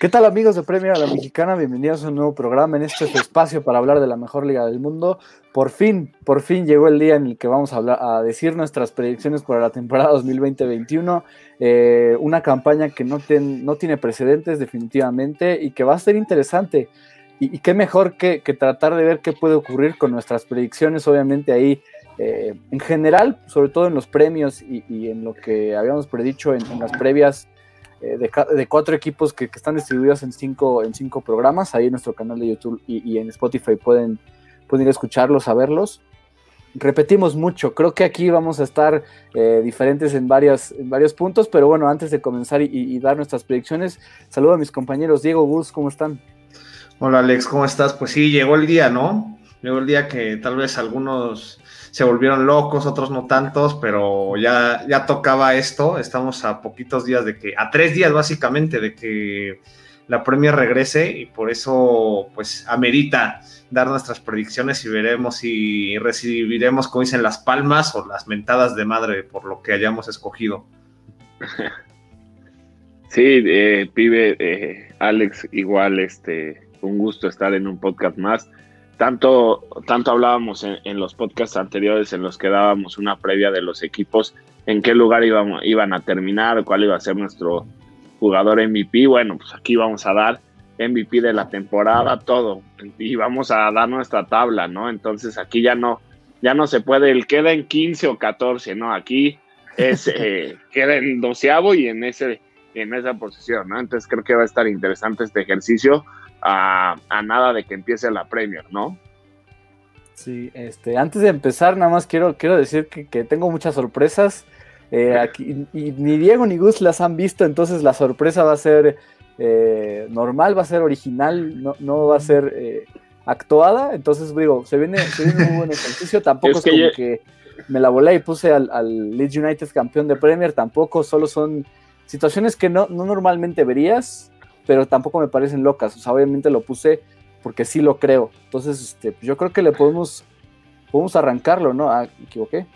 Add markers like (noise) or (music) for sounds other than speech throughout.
¿Qué tal amigos de Premier a la Mexicana? Bienvenidos a un nuevo programa en este espacio para hablar de la mejor liga del mundo. Por fin, por fin llegó el día en el que vamos a, hablar, a decir nuestras predicciones para la temporada 2020-21. Eh, una campaña que no, no, tiene precedentes definitivamente y que va a ser interesante. Y, qué mejor que, tratar de ver qué puede ocurrir con nuestras predicciones, obviamente ahí eh, en general, sobre todo en los premios y, en lo que habíamos predicho en las previas eh, de, cuatro equipos que, están distribuidos en cinco, en cinco programas, ahí en nuestro canal de YouTube y, en Spotify pueden, pueden ir a escucharlos, a verlos. Repetimos mucho, creo que aquí vamos a estar eh, diferentes en, en varios puntos, pero bueno, antes de comenzar y, dar nuestras predicciones, saludo a mis compañeros. Diego, Gus, ¿cómo están? Hola Alex, ¿cómo estás? Pues sí, llegó el día, ¿no? Llegó el día que tal vez algunos se volvieron locos, otros no tantos, pero ya, ya tocaba esto. Estamos a poquitos días de que, a tres días básicamente de que la Premier regrese y por eso pues amerita dar nuestras predicciones y veremos si recibiremos, como dicen, las palmas o las mentadas de madre por lo que hayamos escogido. (laughs) Sí, eh, pibe, eh, Alex, igual, este, un gusto estar en un podcast más tanto, tanto hablábamos en, los podcasts anteriores en los que dábamos una previa de los equipos, en qué lugar iban, iban a terminar, cuál iba a ser nuestro jugador MVP. Bueno, pues aquí vamos a dar MVP de la temporada, todo. Y vamos a dar nuestra tabla, ¿no? Entonces aquí ya no, ya no se puede, el queda en 15 o 14, ¿no? Aquí es, (laughs) eh, queda en doceavo y en, ese, en esa posición, ¿no? Entonces creo que va a estar interesante este ejercicio a, nada de que empiece la Premier, ¿no? Sí, este, antes de empezar, nada más quiero, quiero decir que, tengo muchas sorpresas. Eh, aquí, y ni Diego ni Gus las han visto, entonces la sorpresa va a ser eh, normal, va a ser original, no, no va a ser eh, actuada. Entonces, digo, se viene, se viene un buen ejercicio. (laughs) Tampoco es, como que me la volé y puse al, al, Leeds United campeón de Premier, tampoco, solo son situaciones que no, no normalmente verías pero tampoco me parecen locas. O sea, obviamente lo puse porque sí lo creo. Entonces, este, yo creo que le podemos, podemos arrancarlo, ¿no? Ah, me equivoqué.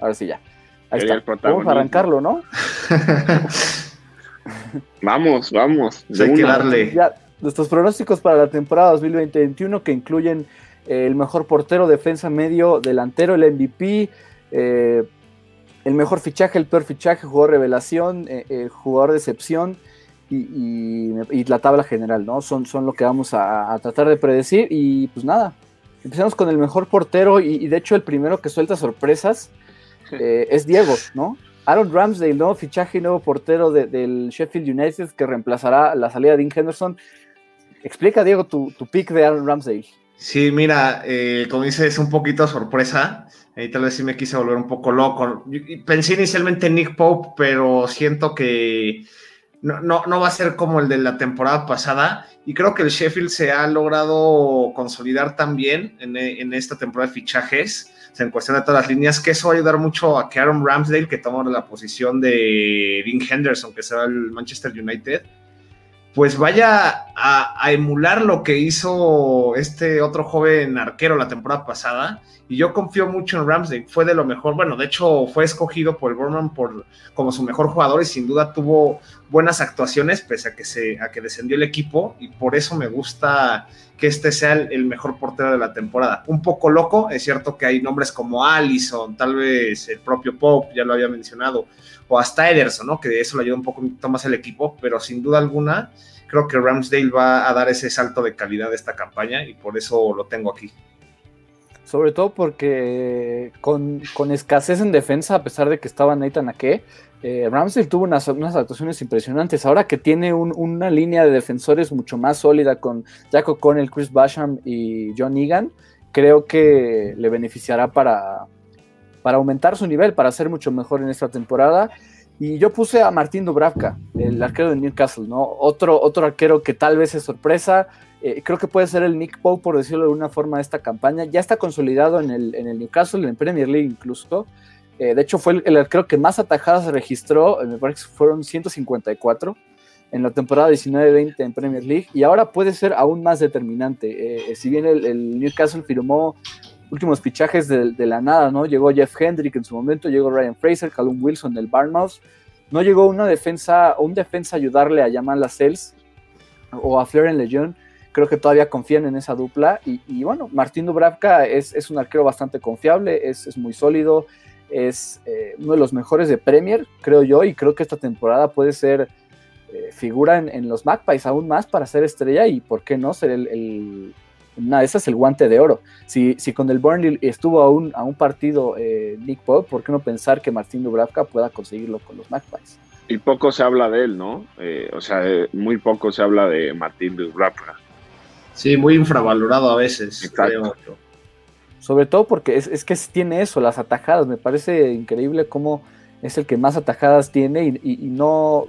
Ahora sí, ya. Ahí está. Podemos arrancarlo, ¿no? (laughs) vamos, vamos. Hay que darle. Ya, nuestros pronósticos para la temporada 2021 que incluyen eh, el mejor portero, defensa medio, delantero, el MVP, eh, el mejor fichaje, el peor fichaje, jugador revelación, eh, jugador de y, la tabla general, ¿no? Son, son lo que vamos a, tratar de predecir y pues nada, empezamos con el mejor portero y, de hecho el primero que suelta sorpresas (laughs) eh, es Diego, ¿no? Aaron Ramsdale, nuevo fichaje y nuevo portero del Sheffield United que reemplazará la salida de Dean Henderson. Explica, Diego, tu, tu pick de Aaron Ramsdale. Sí, mira, eh, como dices, es un poquito sorpresa. Ahí tal vez sí me quise volver un poco loco. Pensé inicialmente en Nick Pope, pero siento que no, no, va a ser como el de la temporada pasada. Y creo que el Sheffield se ha logrado consolidar también en, en esta temporada de fichajes, en cuestión de todas las líneas, que eso va a ayudar mucho a que Aaron Ramsdale, que toma la posición de Dean Henderson, que será el Manchester United, pues vaya a, emular lo que hizo este otro joven arquero la temporada pasada. Y yo confío mucho en Ramsdale, fue de lo mejor. Bueno, de hecho, fue escogido por el Bournemouth por, como su mejor jugador y sin duda tuvo buenas actuaciones, pese a que, se, a que descendió el equipo. Y por eso me gusta que este sea el, mejor portero de la temporada. Un poco loco, es cierto que hay nombres como Allison, tal vez el propio Pope, ya lo había mencionado, o hasta Ederson, ¿no? Que eso le ayuda un poco más al equipo, pero sin duda alguna creo que Ramsdale va a dar ese salto de calidad de esta campaña y por eso lo tengo aquí. Sobre todo porque con, escasez en defensa, a pesar de que estaba Nathan Ake, eh, Ramsdale tuvo unas, actuaciones impresionantes. Ahora que tiene una línea de defensores mucho más sólida con Jack O'Connell, Chris Basham y John Egan, creo que le beneficiará para, para aumentar su nivel, para ser mucho mejor en esta temporada. Y yo puse a Martín Dubravka, el arquero de Newcastle, ¿no? Otro, otro arquero que tal vez es sorpresa. Eh, creo que puede ser el Nick Pope, por decirlo de alguna forma, de esta campaña. Ya está consolidado en el, en el Newcastle, en Premier League incluso. Eh, de hecho, fue el, arquero que más atajadas registró, eh, me parece que fueron 154 en la temporada 19-20 en Premier League. Y ahora puede ser aún más determinante. si bien el, el Newcastle firmó últimos fichajes de, la nada, ¿no? Llegó Jeff Hendrick en su momento, llegó Ryan Fraser, Callum Wilson del Barnmouth. no llegó una defensa, un defensa a ayudarle a Jamal Lascelles o a Florian Lejeune, creo que todavía confían en esa dupla. Y, bueno, Martín Dubravka es, es, un arquero bastante confiable, es, es muy sólido, es eh, uno de los mejores de Premier, creo yo, y creo que esta temporada puede ser eh, figura en, los Magpies aún más para ser estrella y, ¿por qué no, ser el, el una de esas el guante de oro. Si, si con el Burnley estuvo a un, a un partido eh, Nick Pope, ¿por qué no pensar que Martín Dubravka pueda conseguirlo con los Magpies? Y poco se habla de él, ¿no? o sea, muy poco se habla de Martín Dubravka. Sí, muy infravalorado a veces. Creo. Sobre todo porque es, que tiene eso, las atajadas. Me parece increíble cómo es el que más atajadas tiene y, no,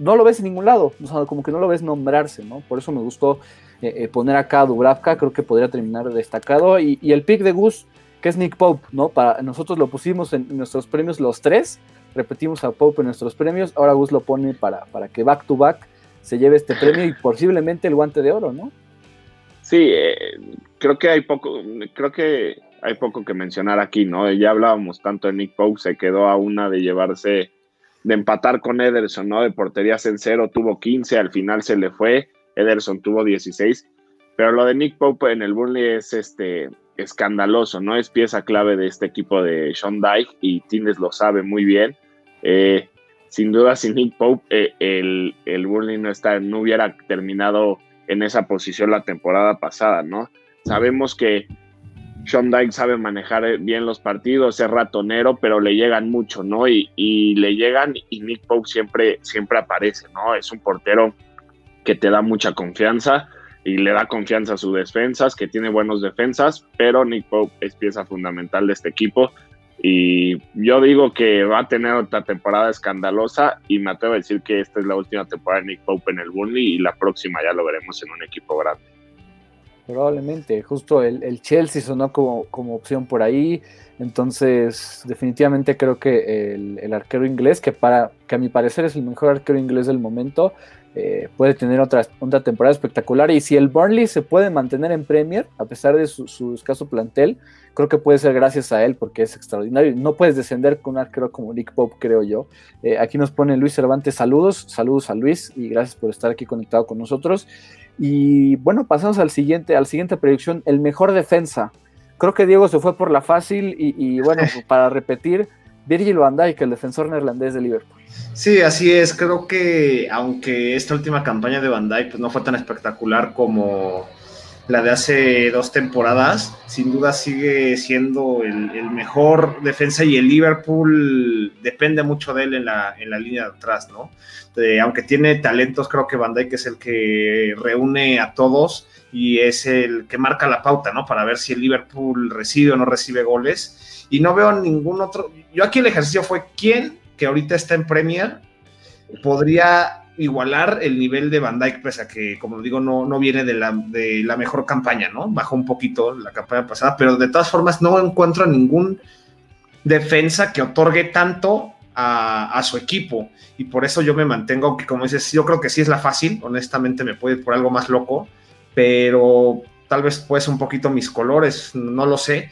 no lo ves en ningún lado. O sea, como que no lo ves nombrarse, ¿no? Por eso me gustó eh, eh, poner acá a Dubravka. Creo que podría terminar destacado. Y, el pick de Gus, que es Nick Pope, ¿no? Para, nosotros lo pusimos en, nuestros premios los tres. Repetimos a Pope en nuestros premios. Ahora Gus lo pone para, para que back to back se lleve este premio y posiblemente el guante de oro, ¿no? Sí, eh, creo que hay poco, creo que hay poco que mencionar aquí, ¿no? Ya hablábamos tanto de Nick Pope, se quedó a una de llevarse, de empatar con Ederson, ¿no? De porterías en cero, tuvo 15, al final se le fue, Ederson tuvo 16, pero lo de Nick Pope en el Burnley es este escandaloso, ¿no? Es pieza clave de este equipo de Sean Dyke y Tines lo sabe muy bien. Eh, sin duda, sin Nick Pope, eh, el, el Burnley no, no hubiera terminado en esa posición la temporada pasada, ¿no? Sabemos que Sean Dyke sabe manejar eh, bien los partidos, es ratonero, pero le llegan mucho, ¿no? Y, le llegan y Nick Pope siempre, siempre aparece, ¿no? Es un portero que te da mucha confianza y le da confianza a sus defensas, que tiene buenos defensas, pero Nick Pope es pieza fundamental de este equipo y yo digo que va a tener otra temporada escandalosa y me atrevo a decir que esta es la última temporada de Nick Pope en el Burnley y la próxima ya lo veremos en un equipo grande. Probablemente, justo el, Chelsea sonó como, como, opción por ahí, entonces definitivamente creo que el, el, arquero inglés, que, para, que a mi parecer es el mejor arquero inglés del momento, eh, puede tener otra, otra temporada espectacular. Y si el Burnley se puede mantener en Premier, a pesar de su, escaso plantel, creo que puede ser gracias a él porque es extraordinario. No puedes descender con un arquero como Nick Pope, creo yo. Eh, aquí nos pone Luis Cervantes, saludos, saludos a Luis y gracias por estar aquí conectado con nosotros. Y bueno, pasamos al siguiente, al siguiente predicción, el mejor defensa. Creo que Diego se fue por la fácil y, y bueno, (laughs) para repetir, Virgil van Dijk, el defensor neerlandés de Liverpool. Sí, así es. Creo que aunque esta última campaña de Van Dijk pues, no fue tan espectacular como la de hace dos temporadas, sin duda sigue siendo el, mejor defensa y el Liverpool depende mucho de él en la, en la línea de atrás, ¿no? aunque tiene talentos, creo que Van Dijk es el que reúne a todos y es el que marca la pauta, ¿no? Para ver si el Liverpool recibe o no recibe goles. Y no veo ningún otro. Yo aquí el ejercicio fue quién que ahorita está en Premier podría igualar el nivel de Van Dyke, pese a que, como digo, no, no viene de la, de la mejor campaña, ¿no? Bajó un poquito la campaña pasada, pero de todas formas no encuentro ningún defensa que otorgue tanto a, su equipo. Y por eso yo me mantengo, que como dices, yo creo que sí es la fácil, honestamente me puede ir por algo más loco, pero tal vez pues un poquito mis colores, no lo sé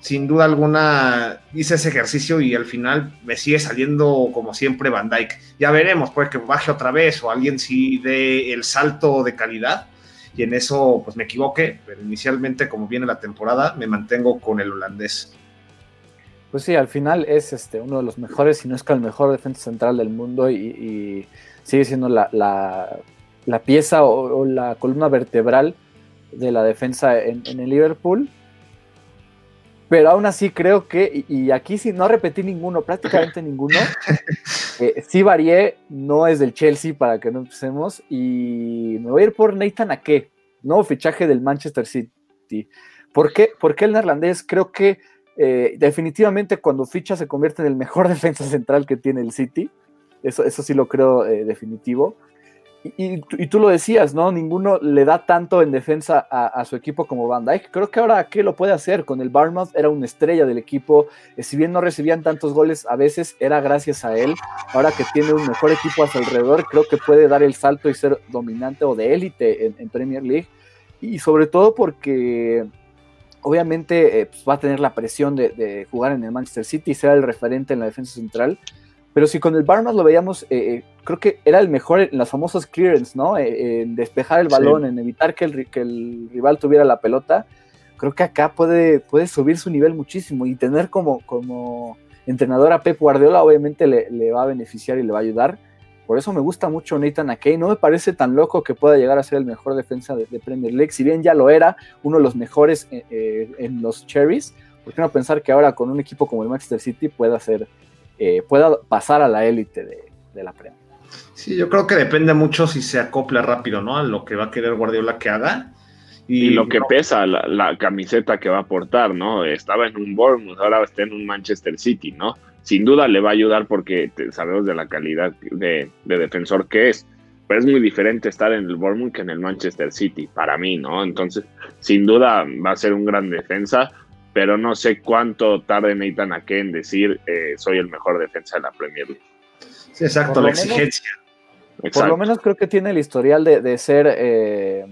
sin duda alguna hice ese ejercicio y al final me sigue saliendo como siempre Van Dyke. Ya veremos, puede que baje otra vez o alguien sí dé el salto de calidad y en eso pues me equivoqué, pero inicialmente como viene la temporada me mantengo con el holandés. Pues sí, al final es este, uno de los mejores, si no es que el mejor defensa central del mundo y, sigue siendo la, pieza o, la columna vertebral de la defensa en el Liverpool pero aún así creo que, y aquí sí no repetí ninguno, prácticamente ninguno, (laughs) eh, sí varié, no es del Chelsea para que no empecemos, y me voy a ir por Nathan Ake, nuevo fichaje del Manchester City. ¿Por qué? Porque el neerlandés creo que eh, definitivamente cuando ficha se convierte en el mejor (laughs) defensa central que tiene el City, eso, eso sí lo creo eh, definitivo. Y, tú lo decías, ¿no? Ninguno le da tanto en defensa a, su equipo como Van Dyke. Creo que ahora ¿qué lo puede hacer. Con el Barmouth era una estrella del equipo. Eh, si bien no recibían tantos goles, a veces era gracias a él. Ahora que tiene un mejor equipo a su alrededor, creo que puede dar el salto y ser dominante o de élite en, Premier League. Y sobre todo porque obviamente eh, pues, va a tener la presión de, jugar en el Manchester City y ser el referente en la defensa central pero si con el Barnard lo veíamos, eh, creo que era el mejor en las famosas clearance, ¿no? en despejar el balón, en evitar que el, que el, rival tuviera la pelota. Creo que acá puede, puede subir su nivel muchísimo y tener como, como entrenador a Pep Guardiola obviamente le, le va a beneficiar y le va a ayudar por eso me gusta mucho Nathan Akey. No me parece tan loco que pueda llegar a ser el mejor defensa de, Premier League. Si bien ya lo era, uno de los mejores eh, eh, en los Cherries, ¿por qué no pensar que ahora con un equipo como el Manchester City pueda, ser, eh, pueda pasar a la élite de, la Premier? Sí, yo creo que depende mucho si se acopla rápido, ¿no? A lo que va a querer Guardiola que haga. Y, lo que pesa la, camiseta que va a portar, ¿no? Estaba en un Bournemouth, ahora está en un Manchester City, ¿no? sin duda le va a ayudar porque sabemos de la calidad de, defensor que es. Pero es muy diferente estar en el Bournemouth que en el Manchester City, para mí, ¿no? Entonces, sin duda va a ser un gran defensa, pero no sé cuánto tarde Nathan Ake en decir eh, soy el mejor defensa de la Premier League. Sí, exacto, la exigencia. Por lo menos creo que tiene el historial de, ser eh,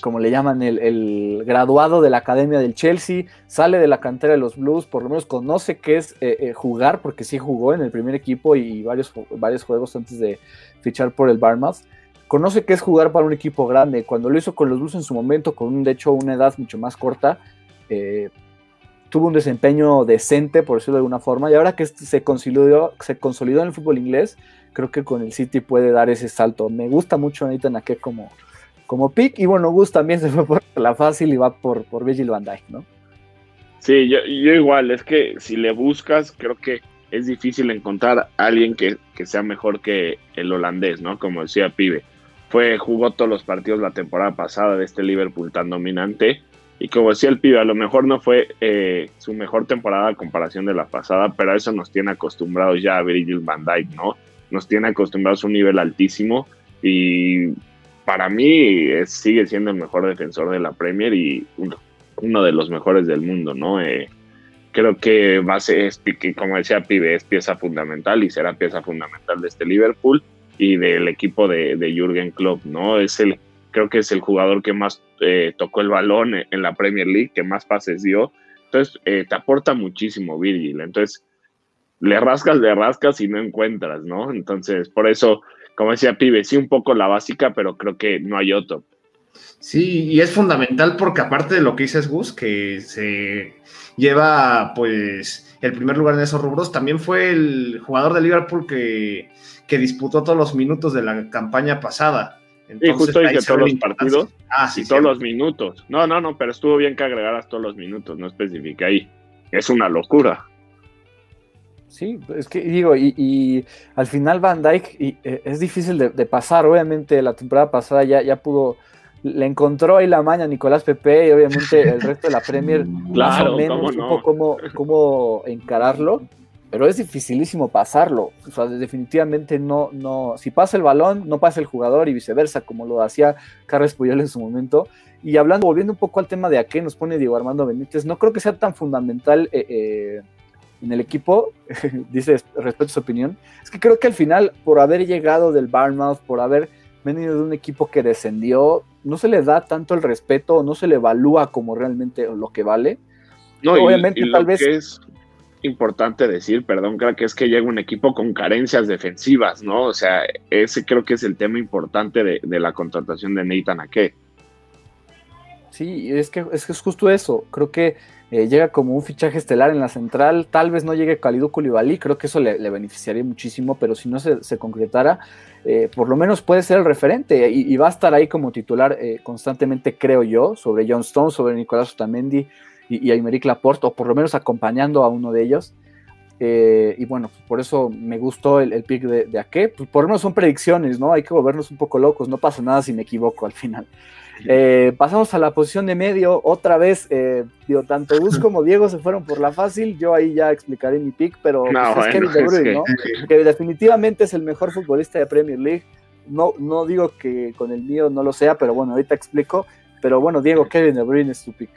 como le llaman, el, graduado de la academia del Chelsea, sale de la cantera de los Blues, por lo menos conoce qué es eh, eh, jugar, porque sí jugó en el primer equipo y varios, varios juegos antes de fichar por el Barmouth. Conoce qué es jugar para un equipo grande. Cuando lo hizo con los Blues en su momento, con de hecho una edad mucho más corta, eh, tuvo un desempeño decente, por decirlo de alguna forma, y ahora que se consolidó, se consolidó en el fútbol inglés, creo que con el City puede dar ese salto. Me gusta mucho Nathan Ake como, como pick. Y bueno, Gus también (laughs) se fue por la fácil y va por, por Virgil van Dijk, ¿no? Sí, yo, igual, es que si le buscas, creo que es difícil encontrar a alguien que, sea mejor que el holandés, ¿no? Como decía Pibe. Fue, jugó todos los partidos la temporada pasada de este Liverpool tan dominante. Y como decía el pibe, a lo mejor no fue eh, su mejor temporada a comparación de la pasada, pero a eso nos tiene acostumbrados ya a Virgil van Dijk, ¿no? Nos tiene acostumbrados a un nivel altísimo y para mí sigue siendo el mejor defensor de la Premier y uno, de los mejores del mundo, ¿no? Eh, creo que va a ser, como decía Pibe, es pieza fundamental y será pieza fundamental de este Liverpool y del equipo de, de Jürgen Klopp, ¿no? Es el, creo que es el jugador que más eh, tocó el balón en la Premier League, que más pases dio. Entonces, eh, te aporta muchísimo Virgil. Entonces, le rascas, le rascas y no encuentras, ¿no? Entonces, por eso como decía Pibe, sí un poco la básica, pero creo que no hay otro. Sí, y es fundamental porque aparte de lo que dices Gus, que se lleva pues el primer lugar en esos rubros, también fue el jugador de Liverpool que, que disputó todos los minutos de la campaña pasada. Y justo dice todos los partidos ah, sí, y todos los minutos. No, no, no, pero estuvo bien que agregaras todos los minutos, no especifica ahí. Es una locura. Sí, es que digo, y, al final Van Dyke y, eh, es difícil de, pasar. Obviamente, la temporada pasada ya, ya pudo, le encontró ahí la maña a Nicolás Pepe y obviamente el resto de la Premier (laughs) más o menos supo cómo, cómo, encararlo, pero es dificilísimo pasarlo. O sea, definitivamente no, no, si pasa el balón, no pasa el jugador y viceversa, como lo hacía Carles Puyol en su momento. Y hablando, volviendo un poco al tema de a qué nos pone Diego Armando Benítez, no creo que sea tan fundamental. Eh, eh, en el equipo, (laughs) dice respeto su opinión, es que creo que al final, por haber llegado del Barnmouth, por haber venido de un equipo que descendió, no se le da tanto el respeto, no se le evalúa como realmente lo que vale. No, obviamente tal vez... Es importante decir, perdón, creo que es que llega un equipo con carencias defensivas, ¿no? O sea, ese creo que es el tema importante de, la contratación de Nathan Ake. Sí, es que es justo eso. Creo que eh, llega como un fichaje estelar en la central, tal vez no llegue Khalidou Koulibaly, creo que eso le, beneficiaría muchísimo, pero si no se, concretara, eh, por lo menos puede ser el referente y, va a estar ahí como titular eh, constantemente, creo yo, sobre John Stone, sobre Nicolás Otamendi y, y Aymeric Laporte, o por lo menos acompañando a uno de ellos. y bueno, por eso me gustó el, pick de, de Ake. Pues por lo menos son predicciones, ¿no? Hay que volvernos un poco locos, no pasa nada si me equivoco al final. Eh, pasamos a la posición de medio. Otra vez, eh, digo, tanto Gus (laughs) como Diego se fueron por la fácil. Yo ahí ya explicaré mi pick, pero pues, es Kevin De Bruyne, ¿no? que definitivamente es el mejor futbolista de Premier League. No, no digo que con el mío no lo sea, pero bueno, ahorita explico. Pero bueno, Diego, Kevin De Bruyne es tu pick.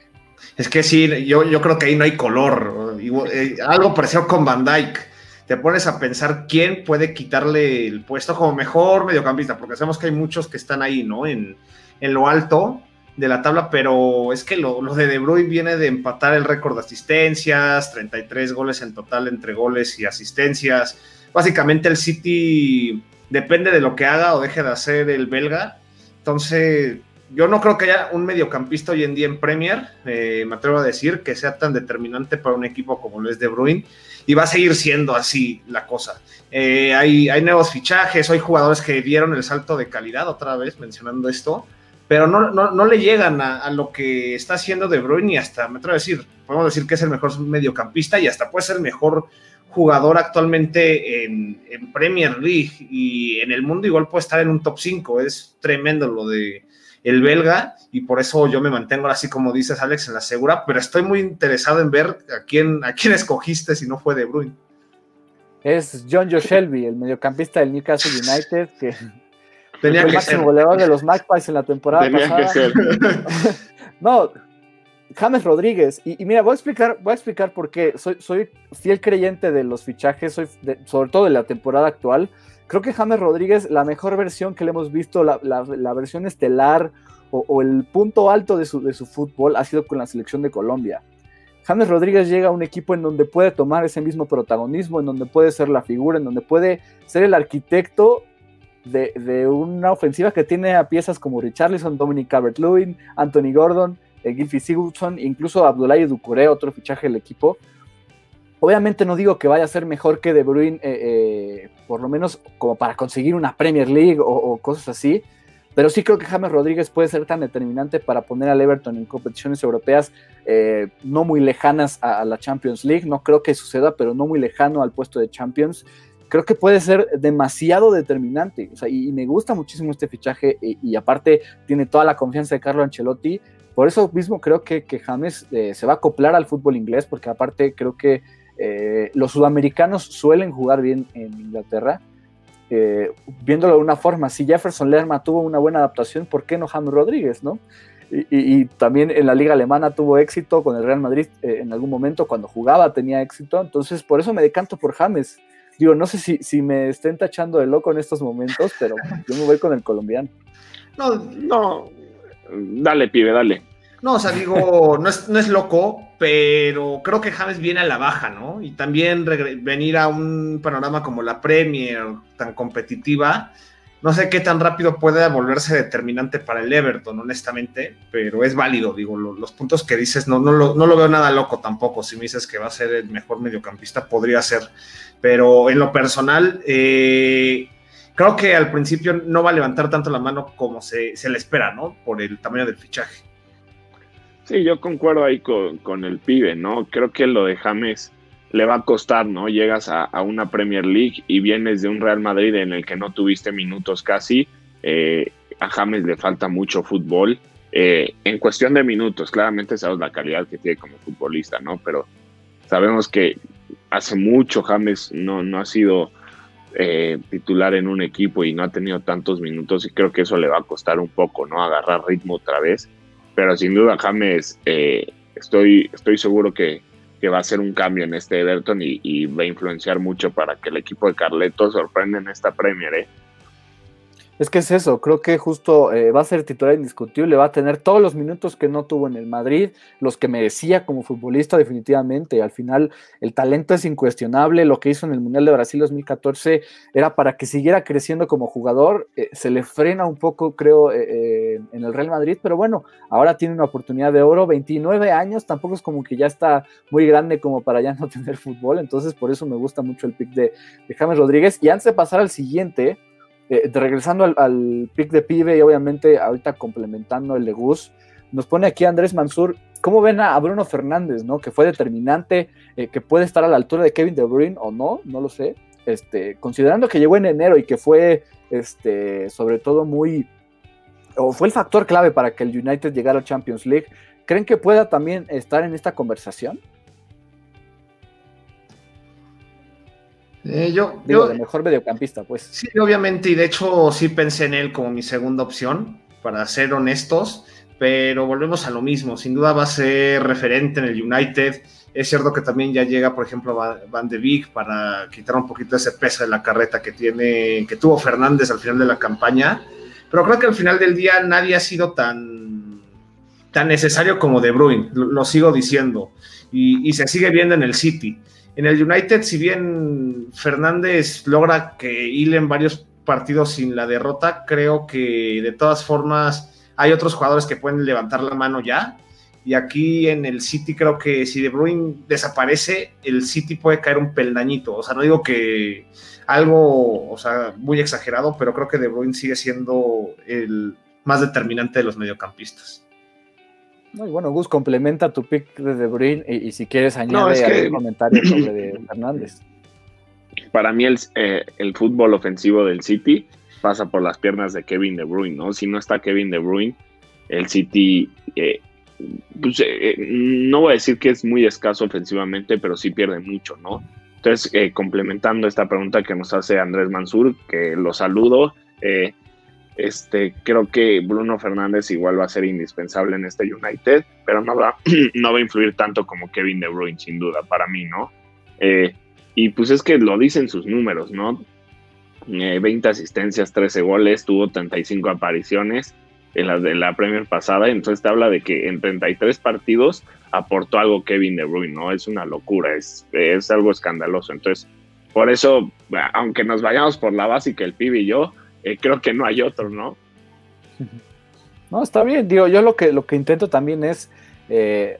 Es que sí, yo, yo creo que ahí no hay color. Eh, algo parecido con Van Dyke. Te pones a pensar quién puede quitarle el puesto como mejor mediocampista, porque sabemos que hay muchos que están ahí, ¿no? En, en lo alto de la tabla, pero es que lo, de De Bruyne viene de empatar el récord de asistencias, 33 goles en total entre goles y asistencias. básicamente el City depende de lo que haga o deje de hacer el belga. Entonces, yo no creo que haya un mediocampista hoy en día en Premier, eh, me atrevo a decir, que sea tan determinante para un equipo como lo es De Bruyne, y va a seguir siendo así la cosa. Eh, hay, nuevos fichajes, hay jugadores que dieron el salto de calidad, otra vez mencionando esto, pero no, no, le llegan a, lo que está haciendo De Bruyne y hasta, me atrevo a decir, podemos decir que es el mejor mediocampista y hasta puede ser el mejor jugador actualmente en, en Premier League y en el mundo igual puede estar en un top 5, es tremendo lo de el belga, y por eso yo me mantengo así como dices, Alex, en la segura, pero estoy muy interesado en ver a quién, a quién (laughs) escogiste si no fue De Bruyne. Es John Joe Shelby, el mediocampista del Newcastle United, que (laughs) Tenía fue el máximo goleador de los Magpies en la temporada Tenía pasada. que ser. (laughs) no, James Rodríguez, y, y, mira, voy a explicar, voy a explicar por qué. Soy, soy fiel creyente de los fichajes, soy de, sobre todo de la temporada actual. Creo que James Rodríguez, la mejor versión que le hemos visto, la, versión estelar o, el punto alto de su, fútbol ha sido con la selección de Colombia. James Rodríguez llega a un equipo en donde puede tomar ese mismo protagonismo, en donde puede ser la figura, en donde puede ser el arquitecto de, una ofensiva que tiene a piezas como Richarlison, Dominic Calvert-Lewin, Anthony Gordon, Gilfie Sigurdsson, incluso Abdoulaye Ducouré, otro fichaje del equipo. Obviamente no digo que vaya a ser mejor que De Bruyne, eh, eh, por lo menos como para conseguir una Premier League o, o, cosas así, pero sí creo que James Rodríguez puede ser tan determinante para poner al Everton en competiciones europeas eh, no muy lejanas a, la Champions League. No creo que suceda, pero no muy lejano al puesto de Champions. Creo que puede ser demasiado determinante. O sea, y, me gusta muchísimo este fichaje y, aparte tiene toda la confianza de Carlo Ancelotti. Por eso mismo creo que, que James se va a acoplar al fútbol inglés, porque aparte creo que eh, los sudamericanos suelen jugar bien en Inglaterra. Eh, viéndolo de una forma, si Jefferson Lerma tuvo una buena adaptación, ¿por qué no James Rodríguez, no? Y, y, y, también en la liga alemana tuvo éxito con el Real Madrid eh, en algún momento, cuando jugaba tenía éxito, entonces por eso me decanto por James. Digo, no sé si, si me estén tachando de loco en estos momentos, pero yo me voy con el colombiano. No, no, dale, pibe, dale. No, o sea, digo, no es, no es loco, pero creo que James viene a la baja, ¿no? Y también venir a un panorama como la Premier, tan competitiva, no sé qué tan rápido puede volverse determinante para el Everton, honestamente, pero es válido, digo, lo, los puntos que dices, no, no, lo, no lo veo nada loco tampoco, si me dices que va a ser el mejor mediocampista, podría ser, pero en lo personal, eh, creo que al principio no va a levantar tanto la mano como se, se le espera, ¿no? Por el tamaño del fichaje. Sí, yo concuerdo ahí con, el pibe, ¿no? Creo que lo de James le va a costar, ¿no? Llegas a, a, una Premier League y vienes de un Real Madrid en el que no tuviste minutos casi. Eh, a James le falta mucho fútbol. Eh, en cuestión de minutos, claramente sabes la calidad que tiene como futbolista, ¿no? Pero sabemos que hace mucho James no, no ha sido eh, titular en un equipo y no ha tenido tantos minutos y creo que eso le va a costar un poco, ¿no? Agarrar ritmo otra vez pero sin duda James eh, estoy, estoy seguro que, que, va a ser un cambio en este Everton y, y, va a influenciar mucho para que el equipo de Carleto sorprenda en esta Premier. ¿eh? Es que es eso, creo que justo eh, va a ser titular indiscutible, va a tener todos los minutos que no tuvo en el Madrid, los que merecía como futbolista definitivamente. Al final el talento es incuestionable, lo que hizo en el Mundial de Brasil 2014 era para que siguiera creciendo como jugador, eh, se le frena un poco creo eh, en el Real Madrid, pero bueno, ahora tiene una oportunidad de oro, 29 años, tampoco es como que ya está muy grande como para ya no (laughs) tener fútbol, entonces por eso me gusta mucho el pick de James Rodríguez. Y antes de pasar al siguiente, eh, regresando al, al, pick de pibe y obviamente ahorita complementando el de Gus, nos pone aquí Andrés Mansur, ¿cómo ven a, Bruno Fernández, no? Que fue determinante, eh, que puede estar a la altura de Kevin De Bruyne o no, no lo sé. Este, considerando que llegó en enero y que fue, este, sobre todo muy, o fue el factor clave para que el United llegara a Champions League, ¿creen que pueda también estar en esta conversación? Eh, yo, Digo, yo, de mejor mediocampista, pues. Sí, obviamente, y de hecho sí pensé en él como mi segunda opción, para ser honestos, pero volvemos a lo mismo, sin duda va a ser referente en el United, es cierto que también ya llega, por ejemplo, Van de Beek para quitar un poquito ese peso de la carreta que tiene, que tuvo Fernández al final de la campaña, pero creo que al final del día nadie ha sido tan, tan necesario como De Bruyne, lo, lo sigo diciendo, y, y se sigue viendo en el City. En el United, si bien Fernández logra que hilen varios partidos sin la derrota, creo que de todas formas hay otros jugadores que pueden levantar la mano ya. Y aquí en el City creo que si De Bruyne desaparece, el City puede caer un peldañito. O sea, no digo que algo, o sea, muy exagerado, pero creo que De Bruyne sigue siendo el más determinante de los mediocampistas. Muy bueno, Gus, complementa tu pick de De Bruyne y, si quieres añade no, comentario sobre de Fernández. Para mí el, eh, el, fútbol ofensivo del City pasa por las piernas de Kevin De Bruyne, ¿no? Si no está Kevin De Bruyne, el City, eh, pues, eh, no voy a decir que es muy escaso ofensivamente, pero sí pierde mucho, ¿no? Entonces, eh, complementando esta pregunta que nos hace Andrés Mansur, que lo saludo, eh, este, creo que Bruno Fernández igual va a ser indispensable en este United, pero no va, (clears throat) no va a influir tanto como Kevin De Bruyne, sin duda, para mí, ¿no? Eh, y pues es que lo dicen sus números, ¿no? 20 asistencias, 13 goles, tuvo 35 apariciones en la de la Premier pasada, entonces te habla de que en 33 partidos aportó algo Kevin De Bruyne, ¿no? Es una locura, es, es algo escandaloso. Entonces, por eso, aunque nos vayamos por la básica, el pibe y yo, eh, creo que no hay otro, ¿no? No, está bien, digo, yo lo que, lo que intento también es eh,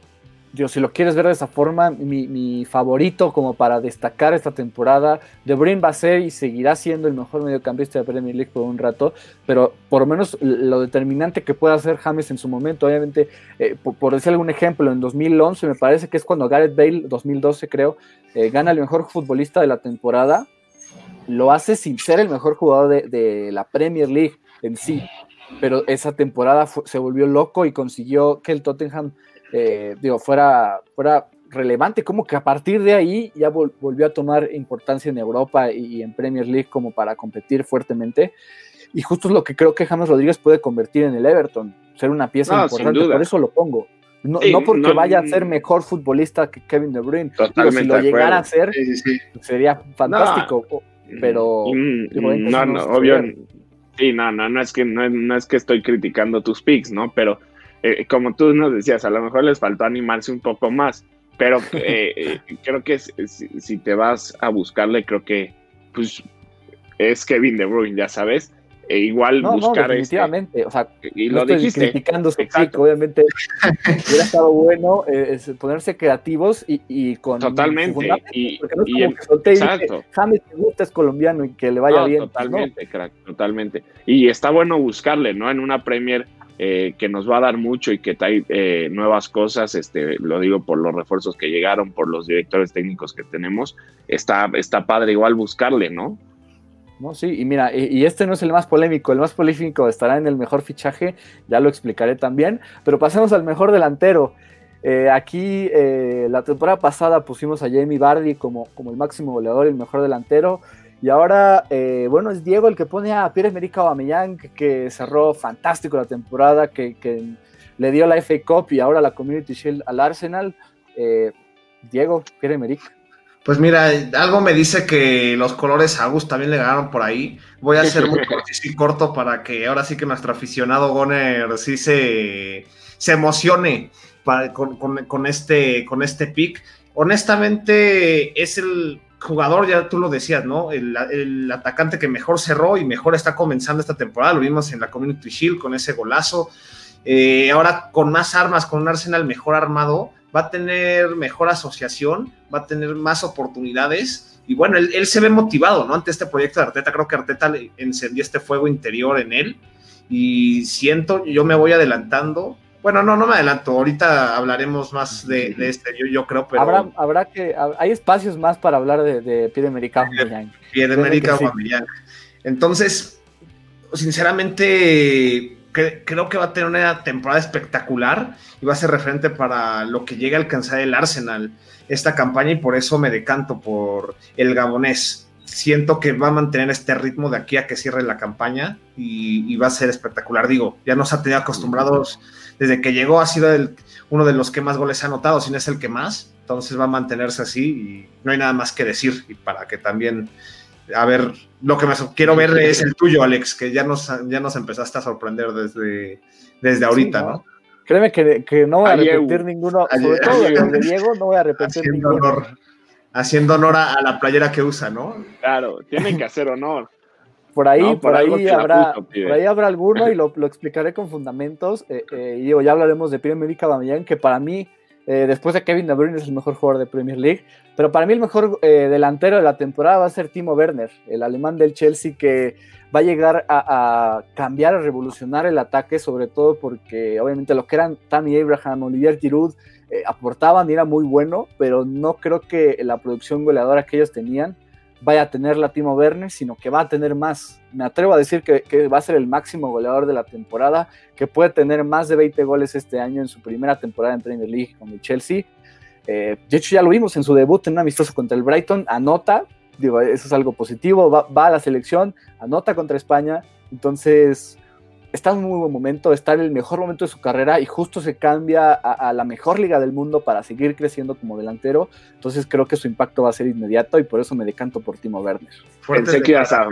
si lo quieres ver de esa forma, mi, favorito como para destacar esta temporada, De Bruyne va a ser y seguirá siendo el mejor mediocampista de Premier League por un rato, pero por lo menos lo determinante que pueda hacer James en su momento, obviamente, eh, por, decir algún ejemplo, en 2011 me parece que es cuando Gareth Bale, 2012 creo, eh, gana el mejor futbolista de la temporada, lo hace sin ser el mejor jugador de, la Premier League en sí, pero esa temporada se volvió loco y consiguió que el Tottenham eh, digo, fuera, fuera relevante, como que a partir de ahí ya volvió a tomar importancia en Europa y, en Premier League como para competir fuertemente. Y justo es lo que creo que James Rodríguez puede convertir en el Everton, ser una pieza importante, por eso lo pongo. No, porque vaya a ser mejor futbolista que Kevin De Bruyne. si lo llegara a ser, sería fantástico. Pero no, no, obvio. Sí, no, no, no es que no, no es que estoy criticando tus picks, ¿no? Pero eh, como tú nos decías, a lo mejor les faltó animarse un poco más, pero (laughs) eh, eh, creo que si, te vas a buscarle, creo que pues es Kevin De Bruyne, ya sabes. E igual buscar no, este definitivamente, o sea, y lo estoy criticando su obviamente hubiera estado bueno ponerse creativos y, con totalmente y, exacto. James te gusta es colombiano y que le vaya bien totalmente crack, totalmente. Y está bueno buscarle no en una Premier eh, que nos va a dar mucho y que trae eh, nuevas cosas, este, lo digo por los refuerzos que llegaron, por los directores técnicos que tenemos, está, está padre igual buscarle, ¿no? No, sí, y mira, y, este no es el más polémico, el más polémico estará en el mejor fichaje, ya lo explicaré también, pero pasemos al mejor delantero. Eh, aquí la temporada pasada pusimos a Jamie Bardi como, como el máximo goleador y el mejor delantero. Y ahora, eh, bueno, es Diego el que pone a Pierre-Emerick Aubameyang, que, cerró fantástico la temporada, que, le dio la FA Cup y ahora la Community Shield al Arsenal. Eh, Diego, Pierre-Emerick. Pues mira, algo me dice que los colores a también le ganaron por ahí. Voy a ser muy (laughs) corto para que ahora sí que nuestro aficionado Goner sí se, se emocione con, este, con este pick. Honestamente, es el jugador, ya tú lo decías, ¿no? El, atacante que mejor cerró y mejor está comenzando esta temporada. Lo vimos en la Community Shield con ese golazo. Eh, ahora con más armas, con un Arsenal mejor armado, va a tener mejor asociación, va a tener más oportunidades. Y bueno, él, se ve motivado, ¿no? Ante este proyecto de Arteta. Creo que Arteta encendió este fuego interior en él. Y siento, yo me voy adelantando bueno, no, no me adelanto. Ahorita hablaremos más de, este, yo, yo, creo, pero. Habrá, habrá que. Hay espacios más para hablar de, de Pierre America Pierre Entonces, sinceramente, creo que va a tener una temporada espectacular y va a ser referente para lo que llegue a alcanzar el Arsenal esta campaña y por eso me decanto por el gabonés. Siento que va a mantener este ritmo de aquí a que cierre la campaña y, y va a ser espectacular. Digo, ya nos ha tenido acostumbrados desde que llegó ha sido el, uno de los que más goles ha anotado, si no es el que más. Entonces va a mantenerse así y no hay nada más que decir. Y para que también, a ver, lo que me quiero ver es el tuyo, Alex, que ya nos, ya nos empezaste a sorprender desde, desde ahorita, ¿no? Créeme que, no voy a repetir ninguno, sobre todo el de Diego, no voy a repetir ninguno. haciendo honor a, la playera que usa, ¿no? Claro, tienen que hacer honor. Por ahí, por, ahí habrá, por ahí habrá alguno y lo, (laughs) explicaré con fundamentos. Eh, eh, y ya hablaremos de Premier League Aubameyang, que para mí, eh, después de Kevin De Bruyne, es el mejor jugador de Premier League. Pero para mí el mejor delantero de la temporada va a ser Timo Werner, el alemán del Chelsea, que va a llegar a, cambiar, a revolucionar el ataque, sobre todo porque obviamente lo que eran Tammy Abraham, Olivier Giroud, aportaban y era muy bueno, pero no creo que la producción goleadora que ellos tenían vaya a tener la Timo Werner, sino que va a tener más. Me atrevo a decir que, va a ser el máximo goleador de la temporada, que puede tener más de 20 goles este año en su primera temporada en Premier League con el Chelsea. Eh, de hecho, ya lo vimos en su debut en un amistoso contra el Brighton, anota, digo, eso es algo positivo, va, va a la selección, anota contra España, entonces está en un muy buen momento, está en el mejor momento de su carrera y justo se cambia a, la mejor liga del mundo para seguir creciendo como delantero. Entonces creo que su impacto va a ser inmediato y por eso me decanto por Timo Werner. Pensé que, ibas a,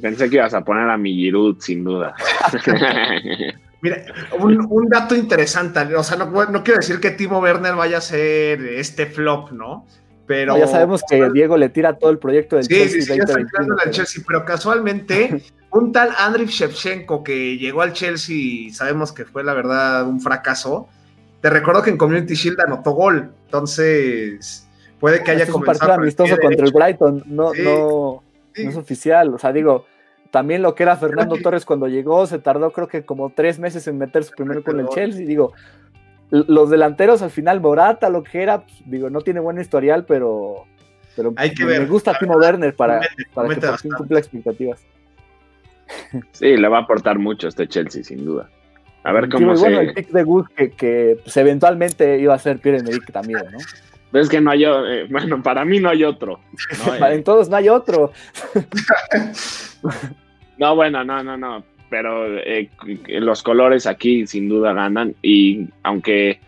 pensé que ibas a poner a mi Giroud, sin duda. (laughs) Mira, un, dato interesante, o sea, no, no quiero decir que Timo Werner vaya a ser este flop, ¿no? Pero, ya sabemos que Diego le tira todo el proyecto del Chelsea. Sí, sí, ya Chelsea, pero casualmente (laughs) un tal Andriy Shevchenko que llegó al Chelsea y sabemos que fue la verdad un fracaso. Te recuerdo que en Community Shield anotó gol, entonces puede que haya este comenzado. un partido amistoso contra el Brighton, no, no, no es oficial, o sea, digo, también lo que era Fernando Torres cuando llegó, se tardó creo que como tres meses en meter su primer con el Chelsea. Digo, los delanteros al final, Morata, lo que era, pues, digo, no tiene buen historial, pero, pero me gusta Timo Werner para, para que por fin cumpla expectativas. Sí, le va a aportar mucho este Chelsea, sin duda. A ver cómo se... Bueno, el pick de Gus que, pues, eventualmente iba a ser Pierre-Emerick también, ¿no? es que no hay, eh, bueno, para mí no hay otro. (laughs) en todos no hay otro. (laughs) no, bueno, no, no, no. Pero eh, los colores aquí sin duda ganan. Y aunque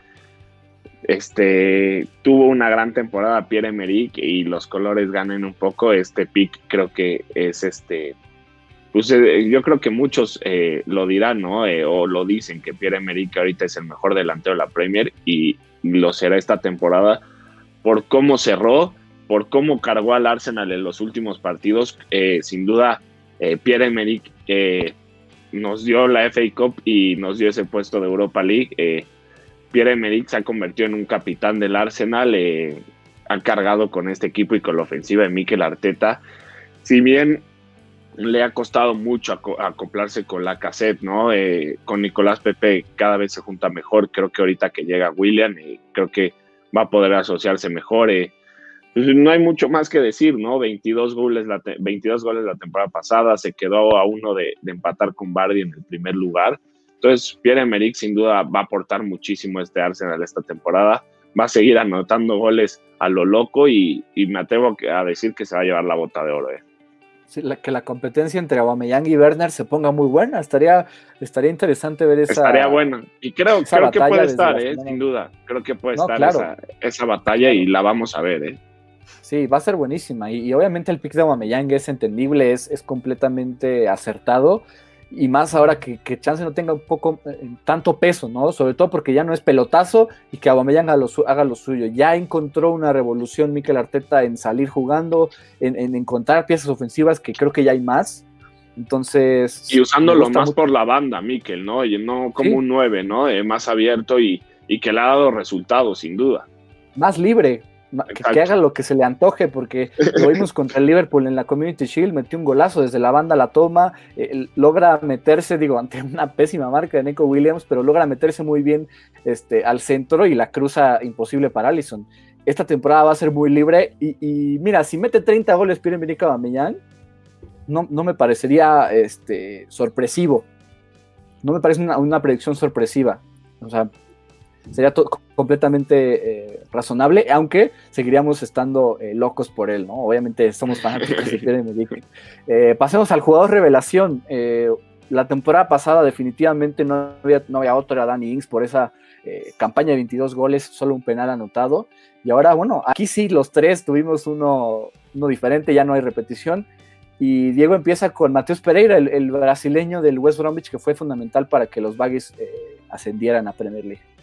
este tuvo una gran temporada Pierre Emerick y los colores ganen un poco, este pick creo que es este pues eh, yo creo que muchos eh, lo dirán, ¿no? Eh, o lo dicen que Pierre Emerick ahorita es el mejor delantero de la Premier y lo será esta temporada por cómo cerró, por cómo cargó al Arsenal en los últimos partidos. sin duda, Pierre Emerick nos dio la FA Cup y nos dio ese puesto de Europa League. Pierre Emerick se ha convertido en un capitán del Arsenal, ha cargado con este equipo y con la ofensiva de Mikel Arteta. Si bien le ha costado mucho acoplarse con la cassette, ¿no? Eh, con Nicolás Pepe cada vez se junta mejor. Creo que ahorita que llega William, eh, creo que va a poder asociarse mejor. Eh. Pues, no hay mucho más que decir, ¿no? 22 goles, la 22 goles la temporada pasada, se quedó a uno de, empatar con Bardi en el primer lugar. Entonces, Pierre-Emerick sin duda va a aportar muchísimo a este Arsenal esta temporada. Va a seguir anotando goles a lo loco y, y me atrevo a decir que se va a llevar la bota de oro. Eh que la competencia entre Aubameyang y Werner se ponga muy buena. Estaría, estaría interesante ver esa. Estaría buena. Y creo, creo que puede estar, eh, sin duda. Creo que puede estar esa, esa, batalla y la vamos a ver. Eh. Sí, va a ser buenísima. Y, obviamente el pick de Aubameyang es entendible, es, es completamente acertado y más ahora que, Chance no tenga un poco eh, tanto peso, ¿no? Sobre todo porque ya no es pelotazo y que Aubameyang haga lo, haga lo suyo. Ya encontró una revolución Mikel Arteta en salir jugando, en, encontrar piezas ofensivas que creo que ya hay más. Entonces. Y usándolo más por la banda, Mikel, ¿no? Y no como un 9, ¿no? Eh, más abierto y, y que le ha dado resultados, sin duda. Más libre, que, haga lo que se le antoje, porque lo vimos contra el Liverpool en la Community Shield, metió un golazo desde la banda, la toma, eh, logra meterse, digo, ante una pésima marca de Nico Williams, pero logra meterse muy bien este, al centro y la cruza imposible para Allison. Esta temporada va a ser muy libre y, mira, si mete 30 goles Pierre-Emerick Aubameyang, no, no me parecería este, sorpresivo. No me parece una, una predicción sorpresiva. O sea, sería completamente eh, razonable, aunque seguiríamos estando eh, locos por él, ¿no? Obviamente somos fanáticos de (laughs) Pierre eh, pasemos al jugador revelación. la temporada pasada definitivamente no había, no había otro, era Danny Ings por esa campaña de 22 goles, solo un penal anotado. Y ahora, bueno, aquí sí los tres tuvimos uno, uno diferente, ya no hay repetición. Y Diego empieza con Mateus Pereira, el, brasileño del West Bromwich, que fue fundamental para que los Baggies ascendieran a Premier League.